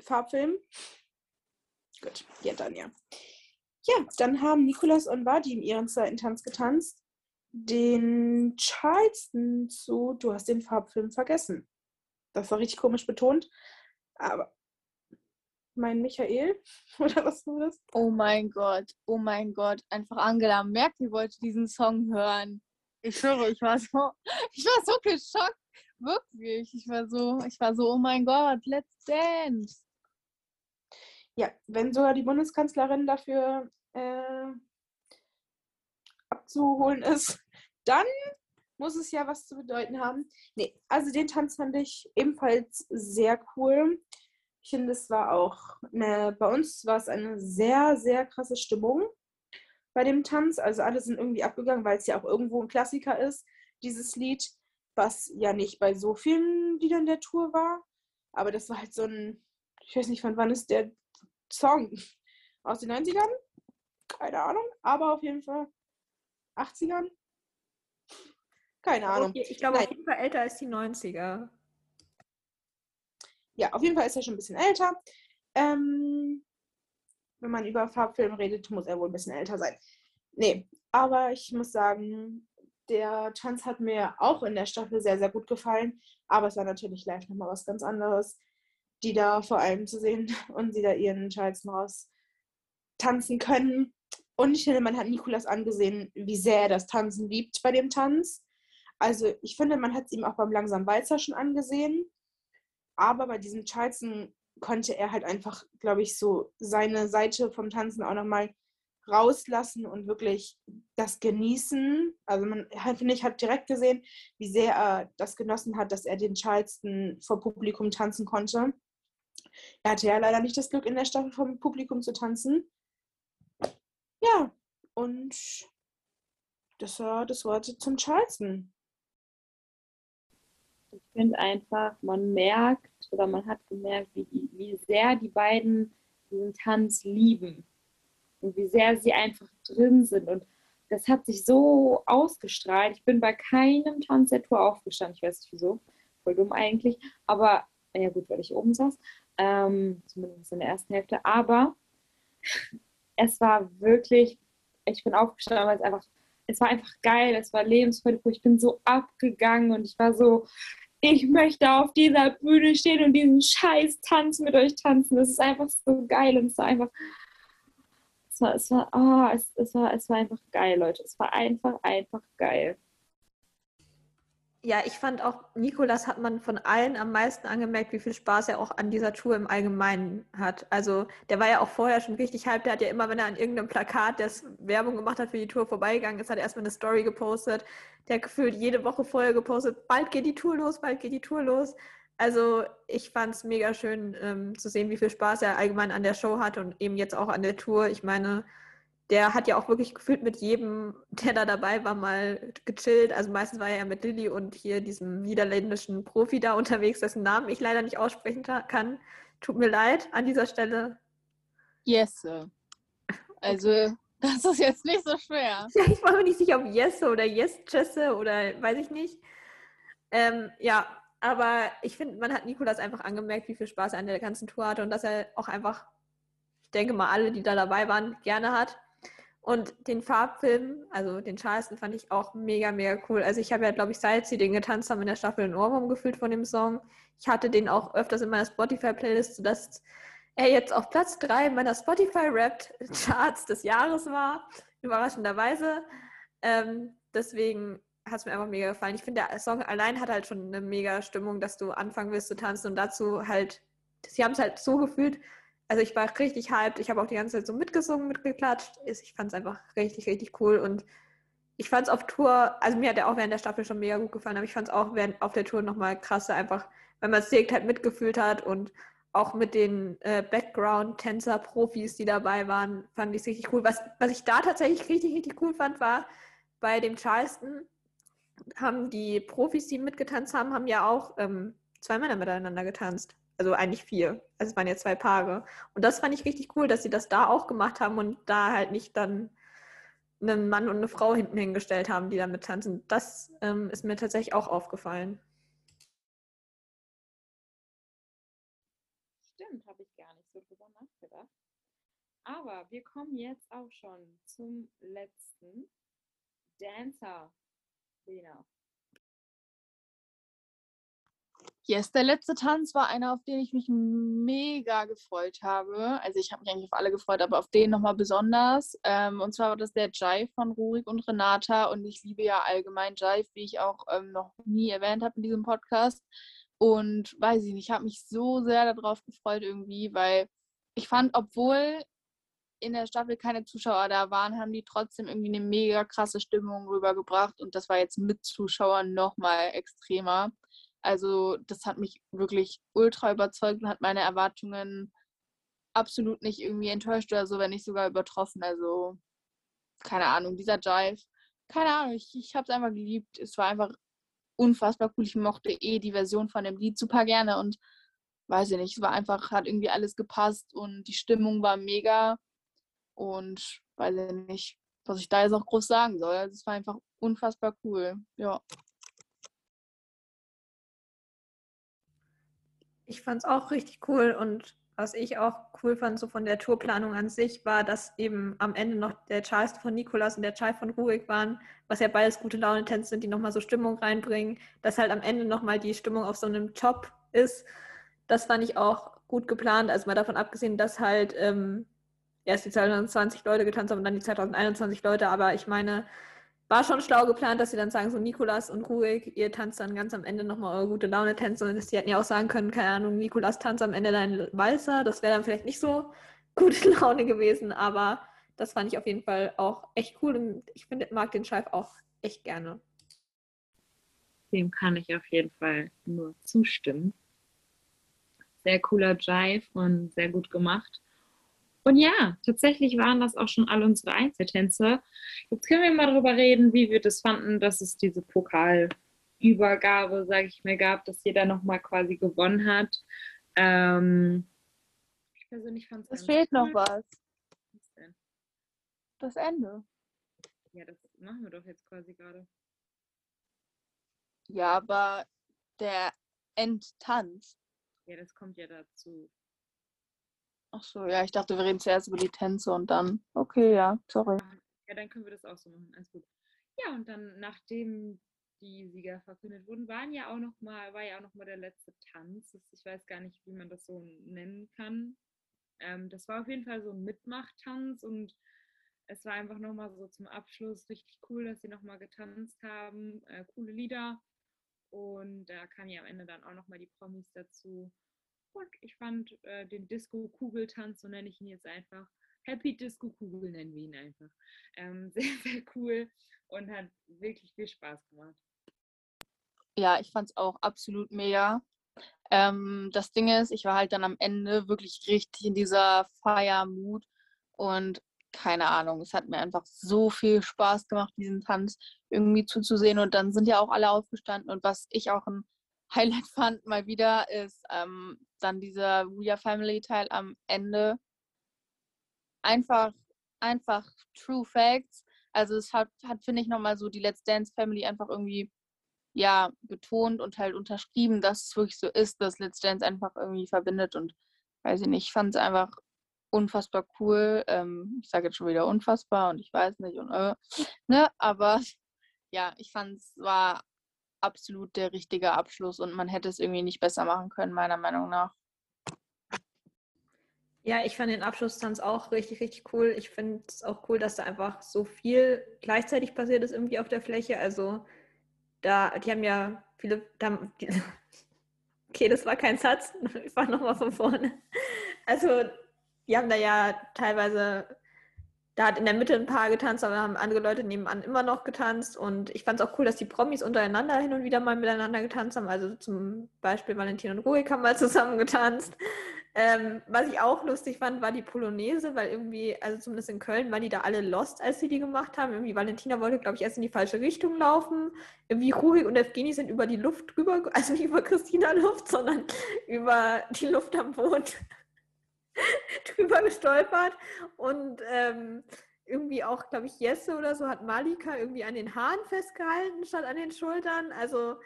Farbfilm? Gut, ja, dann ja. Ja, dann haben Nikolas und Vadim ihren zweiten Tanz getanzt. den Charleston zu Du hast den Farbfilm vergessen. Das war richtig komisch betont. Aber mein Michael, oder was war das? Oh mein Gott, oh mein Gott. Einfach Angela Merkel wollte diesen Song hören. Ich schwöre, ich war so, ich war so geschockt. Wirklich. Ich war so, ich war so, oh mein Gott, let's dance. Ja, wenn sogar die Bundeskanzlerin dafür äh, abzuholen ist, dann muss es ja was zu bedeuten haben. Nee, also den Tanz fand ich ebenfalls sehr cool. Ich finde, es war auch eine, bei uns war es eine sehr, sehr krasse Stimmung bei dem Tanz. Also alle sind irgendwie abgegangen, weil es ja auch irgendwo ein Klassiker ist, dieses Lied, was ja nicht bei so vielen Liedern der Tour war. Aber das war halt so ein, ich weiß nicht, von wann ist der Song? Aus den 90ern? Keine Ahnung. Aber auf jeden Fall 80ern? Keine Ahnung. Ich glaube, Nein. auf jeden Fall älter als die 90er. ja, auf jeden Fall ist er schon ein bisschen älter. Ähm, wenn man über Farbfilm redet, muss er wohl ein bisschen älter sein. Nee, aber ich muss sagen, der Tanz hat mir auch in der Staffel sehr, sehr gut gefallen. Aber es war natürlich live nochmal was ganz anderes, die da vor allem zu sehen und sie da ihren Charleston raus tanzen können. Und ich finde, man hat Nikolas angesehen, wie sehr er das Tanzen liebt bei dem Tanz. Also ich finde, man hat es ihm auch beim langsamen Walzer schon angesehen. Aber bei diesem Charleston konnte er halt einfach, glaube ich, so seine Seite vom Tanzen auch nochmal rauslassen und wirklich das genießen. Also man, finde ich, hat direkt gesehen, wie sehr er das genossen hat, dass er den Charleston vor Publikum tanzen konnte. Er hatte ja leider nicht das Glück, in der Staffel vor Publikum zu tanzen. Ja, und das war das Wort zum Charleston. Ich finde einfach, man merkt oder man hat gemerkt, wie, wie sehr die beiden diesen Tanz lieben und wie sehr sie einfach drin sind. Und das hat sich so ausgestrahlt. Ich bin bei keinem Tanz der Tour aufgestanden. Ich weiß nicht wieso. Voll dumm eigentlich. Aber, ja gut, weil ich oben saß. Ähm, zumindest in der ersten Hälfte. Aber es war wirklich, ich bin aufgestanden, weil es einfach, es war einfach geil. Es war Lebensfreude. Ich bin so abgegangen und ich war so, ich möchte auf dieser Bühne stehen und diesen scheiß Tanz mit euch tanzen. Das ist einfach so geil und es war einfach, es war, es war, oh, es, es war, es war einfach geil, Leute. Es war einfach, einfach geil. Ja, ich fand auch, Nikolas hat man von allen am meisten angemerkt, wie viel Spaß er auch an dieser Tour im Allgemeinen hat. Also der war ja auch vorher schon richtig hyped. Der hat ja immer, wenn er an irgendeinem Plakat, das Werbung gemacht hat für die Tour vorbeigegangen ist, hat er erstmal eine Story gepostet. Der hat gefühlt jede Woche vorher gepostet, bald geht die Tour los, bald geht die Tour los. Also ich fand es mega schön ähm, zu sehen, wie viel Spaß er allgemein an der Show hat und eben jetzt auch an der Tour. Ich meine, der hat ja auch wirklich gefühlt mit jedem, der da dabei war, mal gechillt. Also meistens war er ja mit Lilly und hier diesem niederländischen Profi da unterwegs, dessen Namen ich leider nicht aussprechen kann. Tut mir leid an dieser Stelle. Jesse. Also, das ist jetzt nicht so schwer. Ja, ich war mir nicht sicher, ob Jesse oder Yes Jesse oder weiß ich nicht. Ähm, ja, aber ich finde, man hat Nikolas einfach angemerkt, wie viel Spaß er an der ganzen Tour hatte und dass er auch einfach, ich denke mal, alle, die da dabei waren, gerne hat. Und den Farbfilm, also den Charleston, fand ich auch mega, mega cool. Also ich habe ja, glaube ich, seit sie den getanzt haben in der Staffel einen Ohrwurm gefühlt von dem Song. Ich hatte den auch öfters in meiner Spotify-Playlist, sodass er jetzt auf Platz 3 meiner Spotify-Rap-Charts des Jahres war. Überraschenderweise. Ähm, deswegen hat es mir einfach mega gefallen. Ich finde, der Song allein hat halt schon eine mega Stimmung, dass du anfangen willst zu tanzen und dazu halt, sie haben es halt so gefühlt, also ich war richtig hyped. Ich habe auch die ganze Zeit so mitgesungen, mitgeklatscht. Ich fand es einfach richtig, richtig cool. Und ich fand es auf Tour, also mir hat er auch während der Staffel schon mega gut gefallen, aber ich fand es auch während auf der Tour nochmal krasser, einfach, weil man es direkt halt mitgefühlt hat und auch mit den äh, Background-Tänzer-Profis, die dabei waren, fand ich es richtig cool. Was, was ich da tatsächlich richtig, richtig cool fand, war bei dem Charleston haben die Profis, die mitgetanzt haben, haben ja auch ähm, zwei Männer miteinander getanzt. Also eigentlich vier. Also es waren ja zwei Paare. Und das fand ich richtig cool, dass sie das da auch gemacht haben und da halt nicht dann einen Mann und eine Frau hinten hingestellt haben, die damit tanzen. Das ähm, ist mir tatsächlich auch aufgefallen. Stimmt, habe ich gar nicht so drüber nachgedacht. Aber wir kommen jetzt auch schon zum letzten Dancer Christina. Yes, der letzte Tanz war einer, auf den ich mich mega gefreut habe. Also ich habe mich eigentlich auf alle gefreut, aber auf den nochmal besonders. Ähm, und zwar war das der Jive von Rurik und Renata. Und ich liebe ja allgemein Jive, wie ich auch ähm, noch nie erwähnt habe in diesem Podcast. Und weiß ich nicht, ich habe mich so sehr darauf gefreut irgendwie, weil ich fand, obwohl in der Staffel keine Zuschauer da waren, haben die trotzdem irgendwie eine mega krasse Stimmung rübergebracht. Und das war jetzt mit Zuschauern nochmal extremer. Also das hat mich wirklich ultra überzeugt und hat meine Erwartungen absolut nicht irgendwie enttäuscht oder so, wenn nicht sogar übertroffen. Also keine Ahnung, dieser Jive, keine Ahnung, ich, ich habe es einfach geliebt. Es war einfach unfassbar cool. Ich mochte eh die Version von dem Lied super gerne und weiß ich nicht, es war einfach, hat irgendwie alles gepasst und die Stimmung war mega und weiß ich nicht, was ich da jetzt auch groß sagen soll. Also es war einfach unfassbar cool, ja. Ich fand es auch richtig cool und was ich auch cool fand, so von der Tourplanung an sich, war, dass eben am Ende noch der Charles von Nikolas und der Chai von Rurik waren, was ja beides gute Laune-Tänze sind, die nochmal so Stimmung reinbringen, dass halt am Ende nochmal die Stimmung auf so einem Top ist. Das fand ich auch gut geplant, also mal davon abgesehen, dass halt ähm, erst die 2020 Leute getanzt haben und dann die 2021 Leute, aber ich meine, war schon schlau geplant, dass sie dann sagen, so Nikolas und Rurik, ihr tanzt dann ganz am Ende nochmal eure gute Laune-Tänze. Und sie hätten ja auch sagen können, keine Ahnung, Nikolas tanzt am Ende deinen Walzer. Das wäre dann vielleicht nicht so gute Laune gewesen, aber das fand ich auf jeden Fall auch echt cool. Und ich finde, mag den Scheif auch echt gerne. Dem kann ich auf jeden Fall nur zustimmen. Sehr cooler Jive und sehr gut gemacht. Und ja, tatsächlich waren das auch schon all unsere Einzeltänze. Jetzt können wir mal darüber reden, wie wir das fanden, dass es diese Pokalübergabe, sage ich mir, gab, dass jeder nochmal quasi gewonnen hat. Ähm, ich persönlich fand es. Es fehlt noch was. Was denn? Das Ende. Ja, das machen wir doch jetzt quasi gerade. Ja, aber der Endtanz. Ja, das kommt ja dazu. Ach so, ja, ich dachte, wir reden zuerst über die Tänze und dann. Okay, ja, sorry. Ja, dann können wir das auch so machen. Alles gut. Ja, und dann, nachdem die Sieger verkündet wurden, waren ja auch noch mal, war ja auch noch mal der letzte Tanz. Ich weiß gar nicht, wie man das so nennen kann. Ähm, das war auf jeden Fall so ein Mitmachtanz und es war einfach noch mal so zum Abschluss richtig cool, dass sie noch mal getanzt haben. Äh, coole Lieder. Und da kamen ja am Ende dann auch noch mal die Promis dazu. Und ich fand äh, den Disco-Kugeltanz, so nenne ich ihn jetzt einfach, Happy Disco Kugel nennen wir ihn einfach, ähm, sehr, sehr cool und hat wirklich viel Spaß gemacht. Ja, ich fand es auch absolut mega. Ähm, das Ding ist, ich war halt dann am Ende wirklich richtig in dieser Feiermut und keine Ahnung, es hat mir einfach so viel Spaß gemacht, diesen Tanz irgendwie zuzusehen und dann sind ja auch alle aufgestanden und was ich auch ein Highlight fand mal wieder, ist ähm, dann dieser We Are Family Teil am Ende. Einfach, einfach True Facts. Also es hat, hat finde ich, nochmal so die Let's Dance Family einfach irgendwie ja, betont und halt unterschrieben, dass es wirklich so ist, dass Let's Dance einfach irgendwie verbindet und weiß ich nicht, ich fand es einfach unfassbar cool. Ähm, ich sage jetzt schon wieder unfassbar und ich weiß nicht und äh, ne, aber ja, ich fand es war absolut der richtige Abschluss und man hätte es irgendwie nicht besser machen können, meiner Meinung nach. Ja, ich fand den Abschlusstanz auch richtig, richtig cool. Ich finde es auch cool, dass da einfach so viel gleichzeitig passiert ist irgendwie auf der Fläche. Also da, die haben ja viele, da, die, okay, das war kein Satz, ich war nochmal von vorne. Also die haben da ja teilweise da hat in der Mitte ein Paar getanzt, aber haben andere Leute nebenan immer noch getanzt. Und ich fand es auch cool, dass die Promis untereinander hin und wieder mal miteinander getanzt haben. Also zum Beispiel Valentin und Ruhig haben mal zusammen getanzt. Ähm, was ich auch lustig fand, war die Polonaise, weil irgendwie, also zumindest in Köln, waren die da alle lost, als sie die gemacht haben. Irgendwie Valentina wollte, glaube ich, erst in die falsche Richtung laufen. Irgendwie Ruhig und Evgeni sind über die Luft drüber, also nicht über Christina Luft, sondern über die Luft am Boot drüber gestolpert und ähm, irgendwie auch, glaube ich, Jesse oder so hat Malika irgendwie an den Haaren festgehalten statt an den Schultern. Also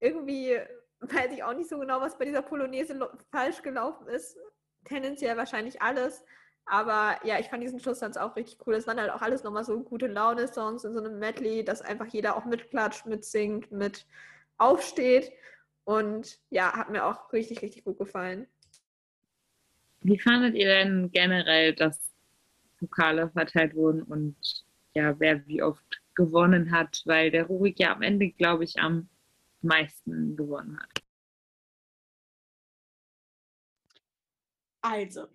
irgendwie weiß ich auch nicht so genau, was bei dieser Polonaise falsch gelaufen ist. Tendenziell wahrscheinlich alles. Aber ja, ich fand diesen Schlusstanz auch richtig cool. Es waren halt auch alles nochmal so gute Laune-Songs in so einem Medley, dass einfach jeder auch mitklatscht, mitsingt, mit aufsteht. Und ja, hat mir auch richtig, richtig gut gefallen. Wie fandet ihr denn generell, dass Pokale verteilt wurden und ja, wer wie oft gewonnen hat? Weil der Rurik ja am Ende, glaube ich, am meisten gewonnen hat. Also,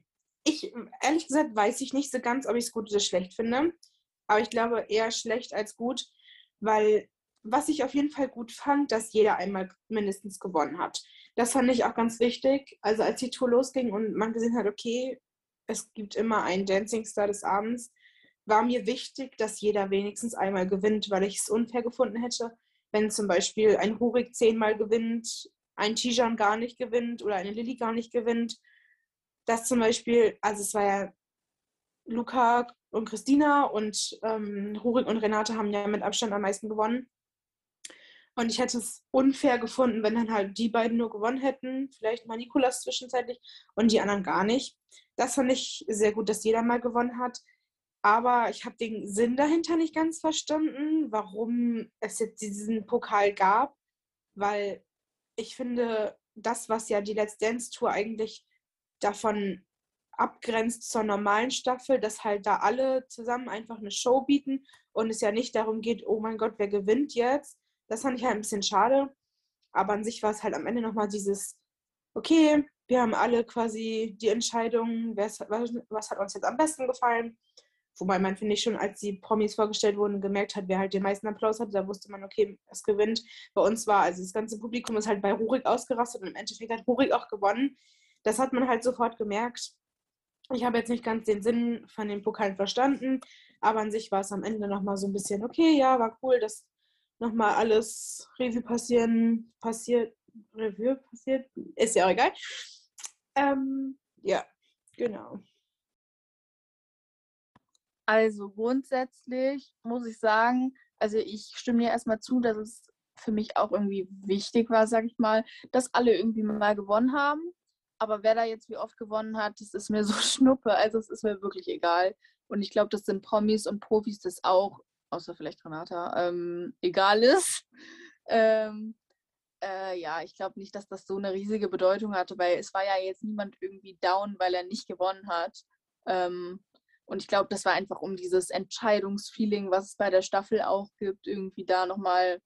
ich, ehrlich gesagt, weiß ich nicht so ganz, ob ich es gut oder schlecht finde. Aber ich glaube eher schlecht als gut, weil was ich auf jeden Fall gut fand, dass jeder einmal mindestens gewonnen hat. Das fand ich auch ganz wichtig. Also als die Tour losging und man gesehen hat, okay, es gibt immer einen Dancing Star des Abends, war mir wichtig, dass jeder wenigstens einmal gewinnt, weil ich es unfair gefunden hätte, wenn zum Beispiel ein Hurik zehnmal gewinnt, ein Tijan gar nicht gewinnt oder eine Lilly gar nicht gewinnt. Das zum Beispiel, also es war ja Luca und Christina und ähm, Hurik und Renate haben ja mit Abstand am meisten gewonnen. Und ich hätte es unfair gefunden, wenn dann halt die beiden nur gewonnen hätten, vielleicht mal Nikolas zwischenzeitlich und die anderen gar nicht. Das fand ich sehr gut, dass jeder mal gewonnen hat. Aber ich habe den Sinn dahinter nicht ganz verstanden, warum es jetzt diesen Pokal gab, weil ich finde, das, was ja die Let's Dance Tour eigentlich davon abgrenzt zur normalen Staffel, dass halt da alle zusammen einfach eine Show bieten und es ja nicht darum geht, oh mein Gott, wer gewinnt jetzt, das fand ich halt ein bisschen schade. Aber an sich war es halt am Ende nochmal dieses, okay, wir haben alle quasi die Entscheidung, was, was hat uns jetzt am besten gefallen. Wobei man, finde ich, schon, als die Promis vorgestellt wurden, gemerkt hat, wer halt den meisten Applaus hatte, da wusste man, okay, es gewinnt. Bei uns war, also das ganze Publikum ist halt bei Rurik ausgerastet und im Endeffekt hat Rurik auch gewonnen. Das hat man halt sofort gemerkt. Ich habe jetzt nicht ganz den Sinn von den Pokalen verstanden, aber an sich war es am Ende nochmal so ein bisschen, okay, ja, war cool, dass nochmal alles Revue passieren, passiert, Revue passiert, ist ja auch egal. Ähm, ja, genau. Also grundsätzlich muss ich sagen, also ich stimme dir erstmal zu, dass es für mich auch irgendwie wichtig war, sag ich mal, dass alle irgendwie mal gewonnen haben. Aber wer da jetzt wie oft gewonnen hat, das ist mir so schnuppe. Also es ist mir wirklich egal. Und ich glaube, das sind Promis und Profis das auch außer vielleicht Renata, ähm, egal ist. Ähm, äh, ja, ich glaube nicht, dass das so eine riesige Bedeutung hatte, weil es war ja jetzt niemand irgendwie down, weil er nicht gewonnen hat. Ähm, und ich glaube, das war einfach um dieses Entscheidungsfeeling, was es bei der Staffel auch gibt, irgendwie da nochmal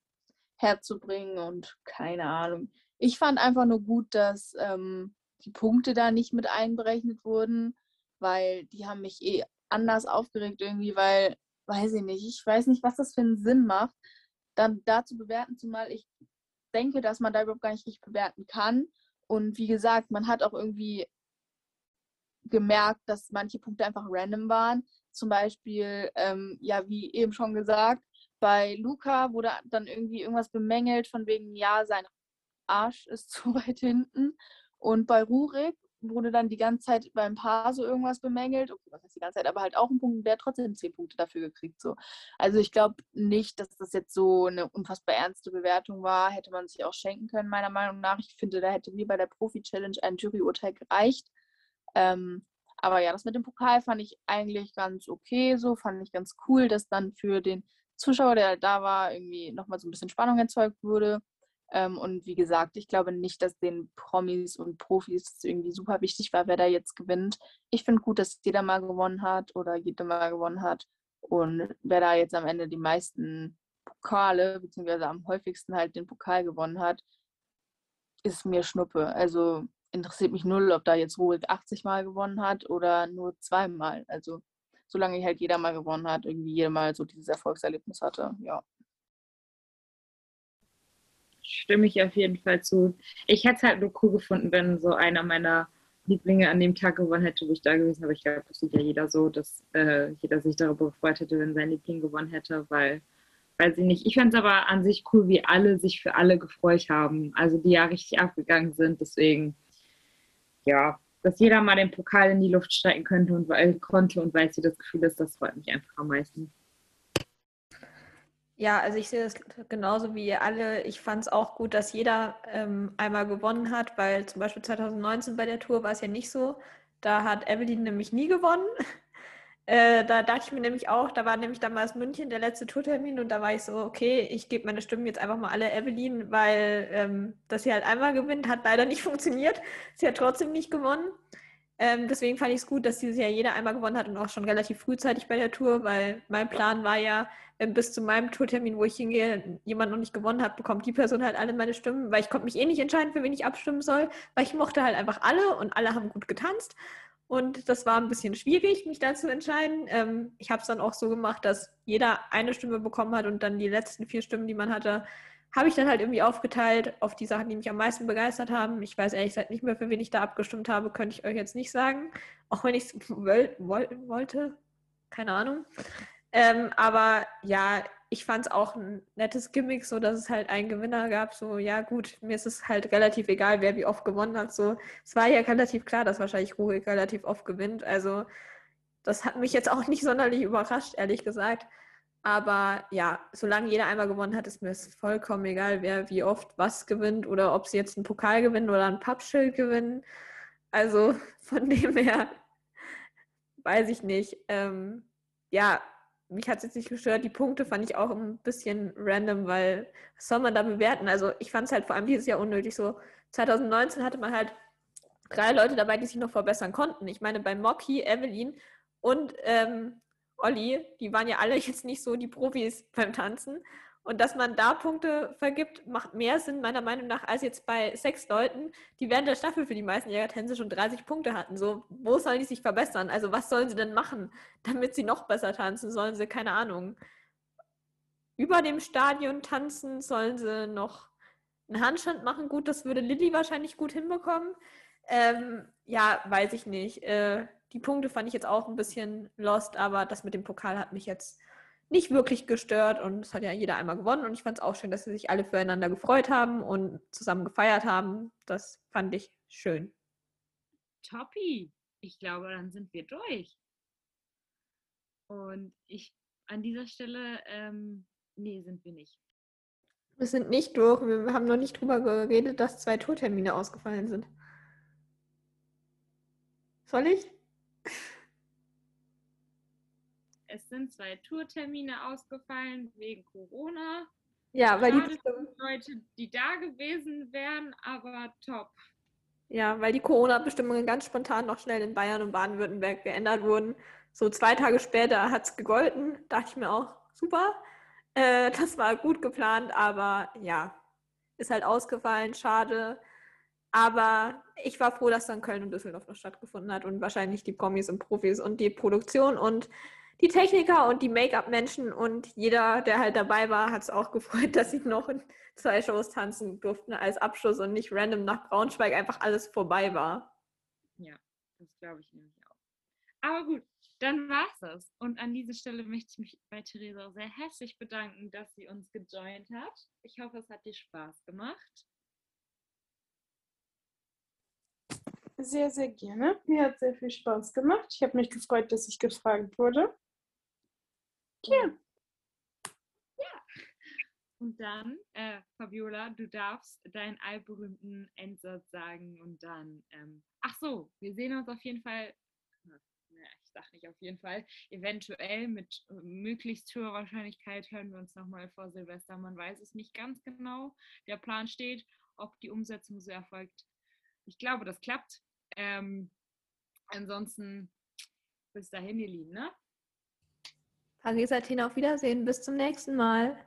herzubringen und keine Ahnung. Ich fand einfach nur gut, dass ähm, die Punkte da nicht mit einberechnet wurden, weil die haben mich eh anders aufgeregt irgendwie, weil weiß ich nicht, ich weiß nicht, was das für einen Sinn macht, dann da zu bewerten, zumal ich denke, dass man da überhaupt gar nicht richtig bewerten kann. Und wie gesagt, man hat auch irgendwie gemerkt, dass manche Punkte einfach random waren. Zum Beispiel, ähm, ja, wie eben schon gesagt, bei Luca wurde dann irgendwie irgendwas bemängelt, von wegen, ja, sein Arsch ist zu weit hinten. Und bei Rurik wurde dann die ganze Zeit beim Paar so irgendwas bemängelt. Okay, was heißt die ganze Zeit, aber halt auch ein Punkt, der trotzdem zehn Punkte dafür gekriegt. So. Also ich glaube nicht, dass das jetzt so eine unfassbar ernste Bewertung war. Hätte man sich auch schenken können, meiner Meinung nach. Ich finde, da hätte wie bei der Profi-Challenge ein Juryurteil gereicht. Ähm, aber ja, das mit dem Pokal fand ich eigentlich ganz okay. So fand ich ganz cool, dass dann für den Zuschauer, der da war, irgendwie nochmal so ein bisschen Spannung erzeugt wurde. Ähm, und wie gesagt, ich glaube nicht, dass den Promis und Profis irgendwie super wichtig war, wer da jetzt gewinnt. Ich finde gut, dass jeder mal gewonnen hat oder jeder mal gewonnen hat. Und wer da jetzt am Ende die meisten Pokale, beziehungsweise am häufigsten halt den Pokal gewonnen hat, ist mir Schnuppe. Also interessiert mich null, ob da jetzt Ruhig 80 Mal gewonnen hat oder nur zweimal. Also solange halt jeder mal gewonnen hat, irgendwie jeder mal so dieses Erfolgserlebnis hatte, ja stimme ich auf jeden Fall zu. Ich hätte es halt nur cool gefunden, wenn so einer meiner Lieblinge an dem Tag gewonnen hätte, wo ich da gewesen habe. Ich glaube, das sieht ja jeder so, dass äh, jeder sich darüber gefreut hätte, wenn sein Liebling gewonnen hätte, weil, weiß ich nicht. Ich fände es aber an sich cool, wie alle sich für alle gefreut haben. Also die ja richtig abgegangen sind. Deswegen, ja, dass jeder mal den Pokal in die Luft strecken könnte und weil, konnte und weil sie das Gefühl ist, das freut mich einfach am meisten. Ja, also ich sehe das genauso wie alle. Ich fand es auch gut, dass jeder ähm, einmal gewonnen hat, weil zum Beispiel 2019 bei der Tour war es ja nicht so, Da hat Evelyn nämlich nie gewonnen. Äh, da dachte ich mir nämlich auch, da war nämlich damals München der letzte Tourtermin und da war ich so, okay, ich gebe meine Stimmen jetzt einfach mal alle Evelyn, weil ähm, dass sie halt einmal gewinnt, hat leider nicht funktioniert. Sie hat trotzdem nicht gewonnen. Ähm, deswegen fand ich es gut, dass dieses Jahr jeder einmal gewonnen hat und auch schon relativ frühzeitig bei der Tour, weil mein Plan war ja, bis zu meinem Tourtermin, wo ich hingehe, jemand noch nicht gewonnen hat, bekommt die Person halt alle meine Stimmen, weil ich konnte mich eh nicht entscheiden, für wen ich abstimmen soll, weil ich mochte halt einfach alle und alle haben gut getanzt. Und das war ein bisschen schwierig, mich da zu entscheiden. Ähm, ich habe es dann auch so gemacht, dass jeder eine Stimme bekommen hat und dann die letzten vier Stimmen, die man hatte, habe ich dann halt irgendwie aufgeteilt auf die Sachen, die mich am meisten begeistert haben. Ich weiß ehrlich gesagt nicht mehr, für wen ich da abgestimmt habe, könnte ich euch jetzt nicht sagen. Auch wenn ich es wollte. Keine Ahnung. Ähm, aber ja, ich fand es auch ein nettes Gimmick, so dass es halt einen Gewinner gab. So, ja, gut, mir ist es halt relativ egal, wer wie oft gewonnen hat. So, es war ja relativ klar, dass wahrscheinlich Ruhig relativ oft gewinnt. Also, das hat mich jetzt auch nicht sonderlich überrascht, ehrlich gesagt. Aber ja, solange jeder einmal gewonnen hat, ist mir es vollkommen egal, wer wie oft was gewinnt oder ob sie jetzt einen Pokal gewinnen oder ein Pappschild gewinnen. Also von dem her weiß ich nicht. Ähm, ja, mich hat es jetzt nicht gestört. Die Punkte fand ich auch ein bisschen random, weil was soll man da bewerten? Also ich fand es halt vor allem dieses Jahr unnötig. So 2019 hatte man halt drei Leute dabei, die sich noch verbessern konnten. Ich meine, bei Mocky, Evelyn und ähm, Olli, die waren ja alle jetzt nicht so die Profis beim Tanzen. Und dass man da Punkte vergibt, macht mehr Sinn, meiner Meinung nach, als jetzt bei sechs Leuten, die während der Staffel für die meisten Jägertänze schon 30 Punkte hatten. So, wo sollen die sich verbessern? Also, was sollen sie denn machen, damit sie noch besser tanzen? Sollen sie, keine Ahnung, über dem Stadion tanzen? Sollen sie noch einen Handstand machen? Gut, das würde Lilly wahrscheinlich gut hinbekommen. Ähm, ja, weiß ich nicht. Äh, die Punkte fand ich jetzt auch ein bisschen lost, aber das mit dem Pokal hat mich jetzt nicht wirklich gestört und es hat ja jeder einmal gewonnen und ich fand es auch schön, dass sie sich alle füreinander gefreut haben und zusammen gefeiert haben. Das fand ich schön. Toppi. Ich glaube, dann sind wir durch. Und ich an dieser Stelle, ähm, nee, sind wir nicht. Wir sind nicht durch. Wir haben noch nicht drüber geredet, dass zwei Tourtermine ausgefallen sind. Soll ich? Es sind zwei Tourtermine ausgefallen wegen Corona. Ja, weil die Leute, die da gewesen wären, aber top. Ja, weil die Corona-Bestimmungen ganz spontan noch schnell in Bayern und Baden-Württemberg geändert wurden. So zwei Tage später hat es gegolten. Dachte ich mir auch, super. Äh, das war gut geplant, aber ja, ist halt ausgefallen, schade. Aber ich war froh, dass dann Köln und Düsseldorf noch stattgefunden hat und wahrscheinlich die Promis und Profis und die Produktion und die Techniker und die Make-up-Menschen und jeder, der halt dabei war, hat es auch gefreut, dass sie noch in zwei Shows tanzen durften als Abschluss und nicht random nach Braunschweig einfach alles vorbei war. Ja, das glaube ich nämlich auch. Aber gut, dann war's das. Und an dieser Stelle möchte ich mich bei Theresa sehr herzlich bedanken, dass sie uns gejoint hat. Ich hoffe, es hat dir Spaß gemacht. Sehr, sehr gerne. Mir hat sehr viel Spaß gemacht. Ich habe mich gefreut, dass ich gefragt wurde. Ja. Und dann, äh, Fabiola, du darfst deinen allberühmten Endsatz sagen und dann, ähm, ach so, wir sehen uns auf jeden Fall, ich sag nicht auf jeden Fall, eventuell mit äh, möglichst hoher Wahrscheinlichkeit hören wir uns nochmal vor Silvester. Man weiß es nicht ganz genau. Der Plan steht, ob die Umsetzung so erfolgt. Ich glaube, das klappt. Ähm, ansonsten bis dahin, ihr Lieben, ne? Paris, Athen, auf Wiedersehen. Bis zum nächsten Mal.